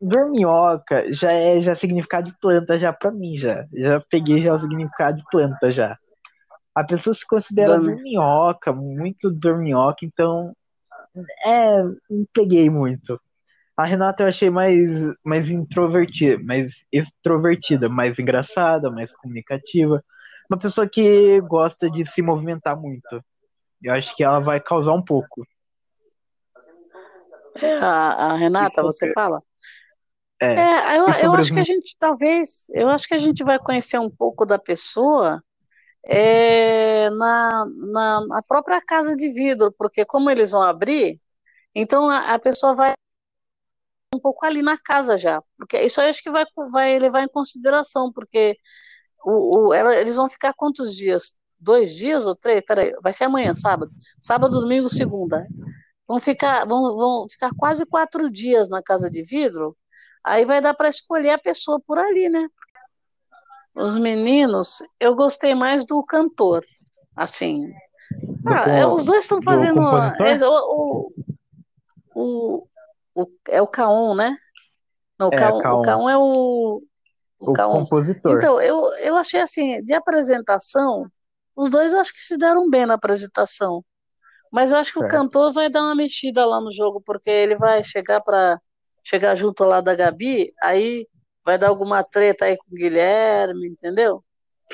Dorminhoca já é já é significado de planta já pra mim já. Já peguei já o significado de planta já. A pessoa se considera Dorme. dorminhoca, muito dorminhoca, então é, não peguei muito. A Renata eu achei mais, mais introvertida, mais extrovertida, mais engraçada, mais comunicativa. Uma pessoa que gosta de se movimentar muito. Eu acho que ela vai causar um pouco. É, a, a Renata, você fala? É. É, eu, eu acho que a gente talvez, eu acho que a gente vai conhecer um pouco da pessoa é, na, na, na própria casa de vidro, porque como eles vão abrir, então a, a pessoa vai um pouco ali na casa já, porque isso aí eu acho que vai, vai levar em consideração, porque o, o, ela- eles vão ficar quantos dias? Dois dias ou três? Peraí, vai ser amanhã, sábado. Sábado, domingo, segunda. Vão ficar, vão, vão ficar quase quatro dias na casa de vidro. Aí vai dar para escolher a pessoa por ali, né? Os meninos, eu gostei mais do cantor, assim. Do Ah, co- é, os dois estão do fazendo. o, o, o, o- é o Caon, né? Não, o É, o é o. O O compositor. Então, eu, eu achei assim, de apresentação, os dois eu acho que se deram bem na apresentação. Mas eu acho que o Certo. cantor vai dar uma mexida lá no jogo, porque ele vai chegar para chegar junto lá da Gabi, aí vai dar alguma treta aí com o Guilherme, entendeu?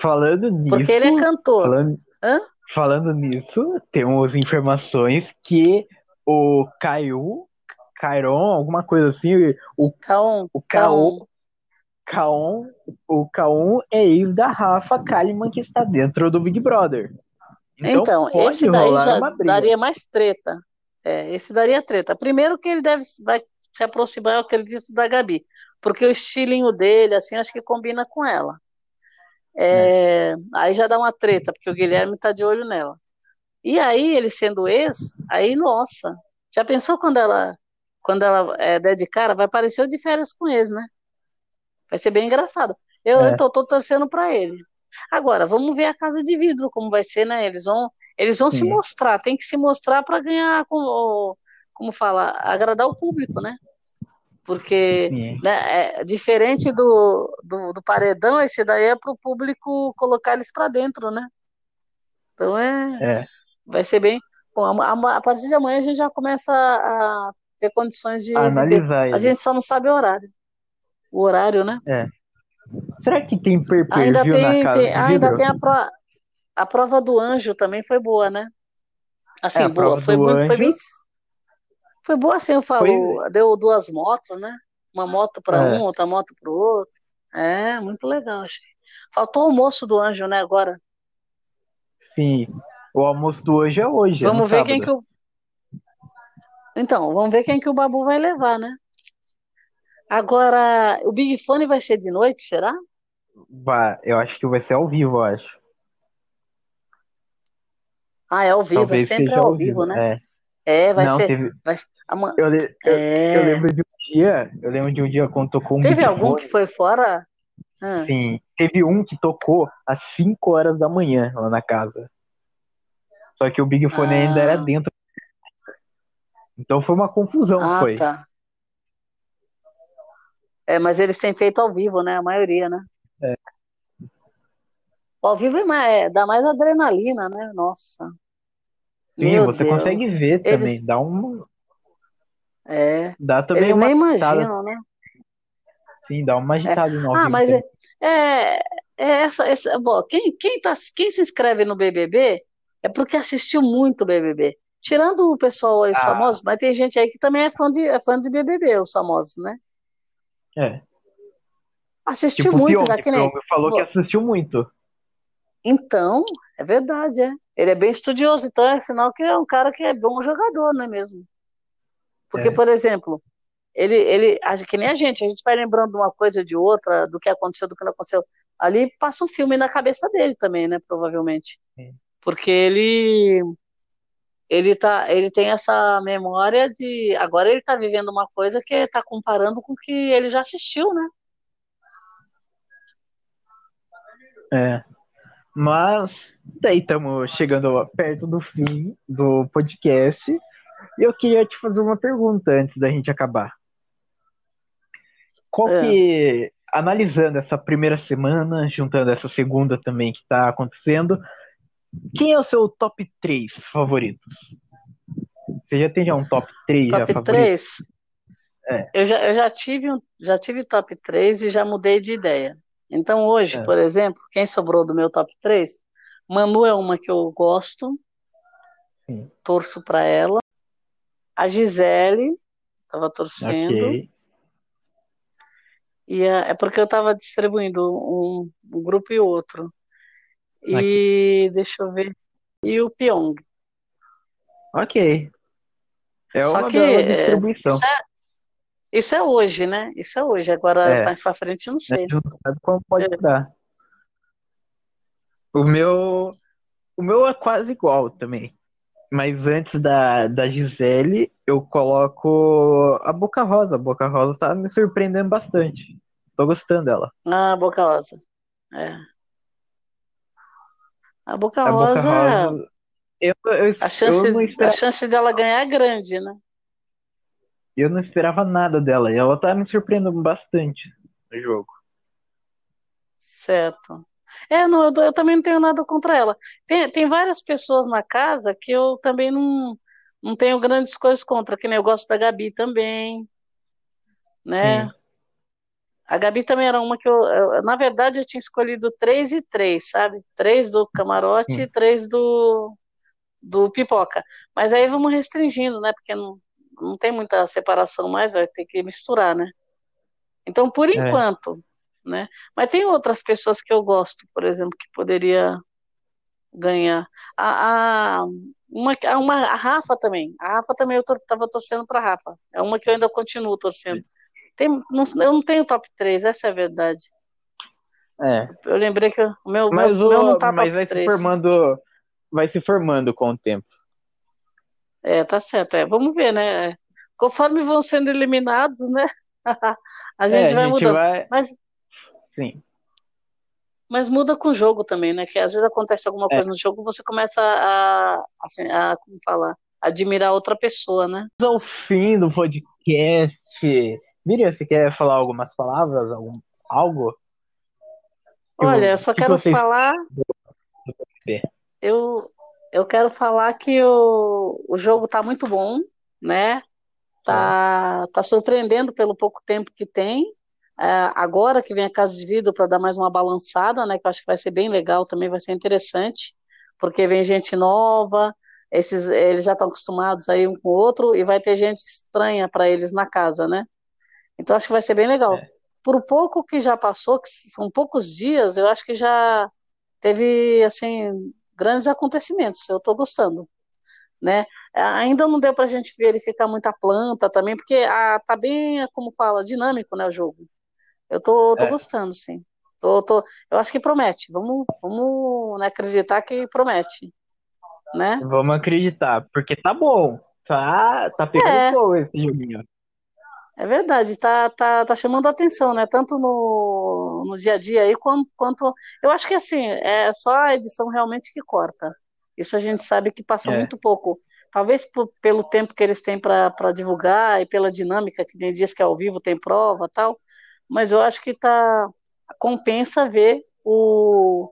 Falando nisso. Porque ele é cantor. Falando, Hã? falando nisso, temos informações que o Caio, Cairon, alguma coisa assim, o Caon, o Caon, Caon, o Caon é ex da Rafa Kalimann que está dentro do Big Brother. Então, Então, esse daí já daria mais treta. É, esse daria treta. Primeiro que ele deve vai se aproximar, eu acredito, da Gabi, porque o estilinho dele, assim, acho que combina com ela. É, Aí já dá uma treta, porque o Guilherme tá de olho nela. E aí, ele sendo ex, aí, nossa, já pensou quando ela, quando ela é, der de cara, vai parecer o de férias com ex, né? Vai ser bem engraçado. Eu, É. tô torcendo pra ele. Agora, vamos ver a casa de vidro, como vai ser, né? Eles vão, eles vão se mostrar, tem que se mostrar para ganhar, como, como fala, agradar o público, né? Porque Sim. né, é diferente do, do, do paredão, esse daí é para o público colocar eles para dentro, né? Então é. É. Vai ser bem. Bom, a, a, partir de amanhã a gente já começa a ter condições de, de. Analisar A ele. gente só não sabe o horário. O horário, né? É. Será que tem per Ainda tem, na casa tem- de ainda tem a, pro- a prova do anjo também foi boa, né? Assim, É, a boa. prova Foi muito, foi anjo- bem. Foi boa assim, eu falo. Deu duas motos, né? Uma moto para É. um, outra moto para o outro. É, muito legal, achei. Faltou o almoço do anjo, né? Agora. Sim. O almoço do hoje é hoje, é Vamos ver quem que sábado. o. Então, vamos ver quem que o Babu vai levar, né? Agora, o Big Fone vai ser de noite, será? Vai, eu acho que vai ser ao vivo, eu acho. Ah, é ao vivo, Talvez sempre é ao vivo, vivo, né? é. É, vai Não, ser. teve- vai- ama- Eu, le- É. eu lembro de um dia, eu lembro de um dia quando tocou um Teve algum Fone, que foi fora? Ah, Sim, teve um que tocou às 5 horas da manhã lá na casa. Só que o Big Fone ainda era Ah. dentro. Então foi uma confusão, Ah, foi. tá. É, mas eles têm feito ao vivo, né? A maioria, né? É. Ao vivo é mais, é, dá mais adrenalina, né? Nossa. Sim, Meu você Deus. consegue ver Eles- também, dá um, É. dá também Eles uma nem agitada. imaginam, né? Sim, dá uma agitada no ao Ah, vivo mas é, é, é essa, essa, bom, quem, quem, tá, quem se inscreve no BBB é porque assistiu muito o BBB. Tirando o pessoal aí Ah. famoso, mas tem gente aí que também é fã de, é fã de BBB, os famosos, né? É. Assistiu Tipo muito, Pyong, já que nem. Falou que assistiu muito. Então, é verdade, é. Ele é bem estudioso, então é sinal que é um cara que é bom jogador, não é mesmo? Porque, É. por exemplo, ele, ele, acho que nem a gente, a gente vai lembrando de uma coisa de outra, do que aconteceu, do que não aconteceu. Ali passa um filme na cabeça dele também, né? Provavelmente. Sim. Porque ele ele tá, ele tem essa memória de agora ele tá vivendo uma coisa que tá comparando com o que ele já assistiu, né? É. Mas daí estamos chegando perto do fim do podcast. E eu queria te fazer uma pergunta antes da gente acabar. Qual É. que, analisando essa primeira semana, juntando essa segunda também que está acontecendo, quem é o seu top 3 favoritos? Você já tem já um top 3 já Top favorito? 3? É. Eu já, eu já tive um, já tive top 3 e já mudei de ideia. Então hoje, É. por exemplo, quem sobrou do meu top 3? Manu é uma que eu gosto, Sim. torço pra ela. A Gisele, tava torcendo. Ok. E a- é porque eu tava distribuindo um, um grupo e outro. E deixa eu ver. E o Pyong. Ok. É Só uma que bela é, distribuição. isso é, isso é hoje, né? Isso é hoje. Agora, É. mais pra frente, eu não sei. não sabe como pode É. mudar. O meu, o meu é quase igual também. Mas antes da, da Gisele, eu coloco a Boca Rosa. A Boca Rosa tá me surpreendendo bastante. Tô gostando dela. Ah, Boca Rosa. É. A Boca A Boca Rosa, Rosa. Eu, eu, a chance, eu, não a esperava, chance dela ganhar é grande, né? eu não esperava nada dela. E ela tá me surpreendendo bastante no jogo. Certo. É, não, eu, eu também não tenho nada contra ela. Tem, tem várias pessoas na casa que eu também não, não tenho grandes coisas contra, que nem eu gosto da Gabi também, né? Sim. A Gabi também era uma que eu, eu- na verdade, eu tinha escolhido três e três, sabe? Três do camarote Sim. e três do, do pipoca. Mas aí vamos restringindo, né? Porque não, não tem muita separação mais, vai ter que misturar, né? Então, por É. enquanto, né? Mas tem outras pessoas que eu gosto, por exemplo, que poderia ganhar. A, a, uma, uma, a Rafa também. A Rafa também eu estava torcendo para a Rafa. É uma que eu ainda continuo torcendo. Tem, não, eu não tenho top 3, essa é a verdade. É. Eu lembrei que o meu, Mas, meu, o, meu não tá mas top vai se 3. formando. Vai se formando com o tempo. É, tá certo. É. Vamos ver, né? Conforme vão sendo eliminados, né? a gente É, vai a gente mudando. vai. Mas, Sim. mas muda com o jogo também, né? Que às vezes acontece alguma É. coisa no jogo, você começa a, assim, a, como falar, admirar outra pessoa, né? ao fim do podcast. Miriam, você quer falar algumas palavras? Algum, algo? Olha, vo- eu só que quero vocês- falar. Eu, Eu quero falar que o, o jogo tá muito bom, né? Tá, tá surpreendendo pelo pouco tempo que tem. É, agora que vem a Casa de Vidro para dar mais uma balançada, né? Que eu acho que vai ser bem legal também, vai ser interessante, porque vem gente nova, esses, eles já estão acostumados aí um com o outro, e vai ter gente estranha para eles na casa, né? Então acho que vai ser bem legal. É. Por pouco que já passou, que são poucos dias, eu acho que já teve assim grandes acontecimentos. Eu estou gostando, né? Ainda não deu para a gente verificar muita planta também, porque a, tá bem, como fala, dinâmico, né, o jogo. Eu tô, tô É. gostando, sim. Tô, tô, eu acho que promete. Vamos, vamos né, acreditar que promete, né? Vamos acreditar, porque tá bom. Tá, tá pegando É. fogo esse joguinho. É verdade, tá, tá, tá chamando a atenção, né? Tanto no, no dia a dia aí, quanto, quanto. Eu acho que assim, é só a edição realmente que corta. Isso a gente sabe que passa É. muito pouco. Talvez por- pelo tempo que eles têm para divulgar e pela dinâmica, que tem dias que é ao vivo, tem prova tal. Mas eu acho que tá, compensa ver o,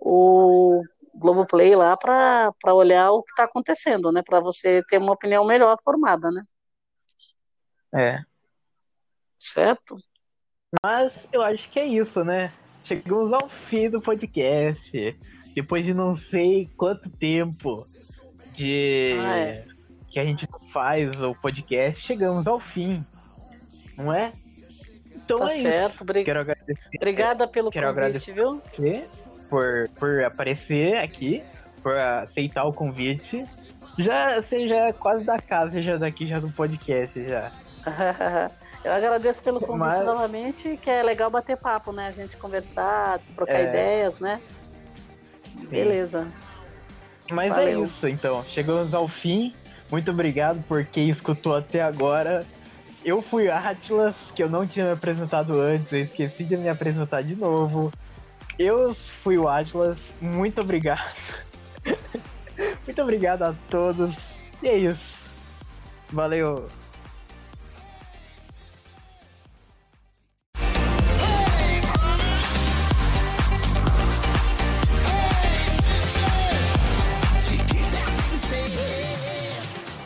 o Globoplay lá para olhar o que está acontecendo, né? Para você ter uma opinião melhor formada, né? É. Certo? Mas eu acho que é isso, né? Chegamos ao fim do podcast. Depois de não sei quanto tempo de Ah, é. que a gente faz o podcast, chegamos ao fim. Não é? Então Tá é certo, isso. obri- Quero agradecer. Obrigada pelo Quero convite, viu? por, por aparecer aqui, por aceitar o convite. Já você já é quase da casa, já daqui já do podcast já. Eu agradeço pelo convite Mas- novamente, que é legal bater papo, né? A gente conversar, trocar É. ideias, né? Beleza. Mas Valeu. é isso, então. Chegamos ao fim. Muito obrigado por quem escutou até agora. Eu fui Atlas, que eu não tinha me apresentado antes, eu esqueci de me apresentar de novo. Eu fui o Atlas, muito obrigado. muito obrigado a todos. E é isso. Valeu.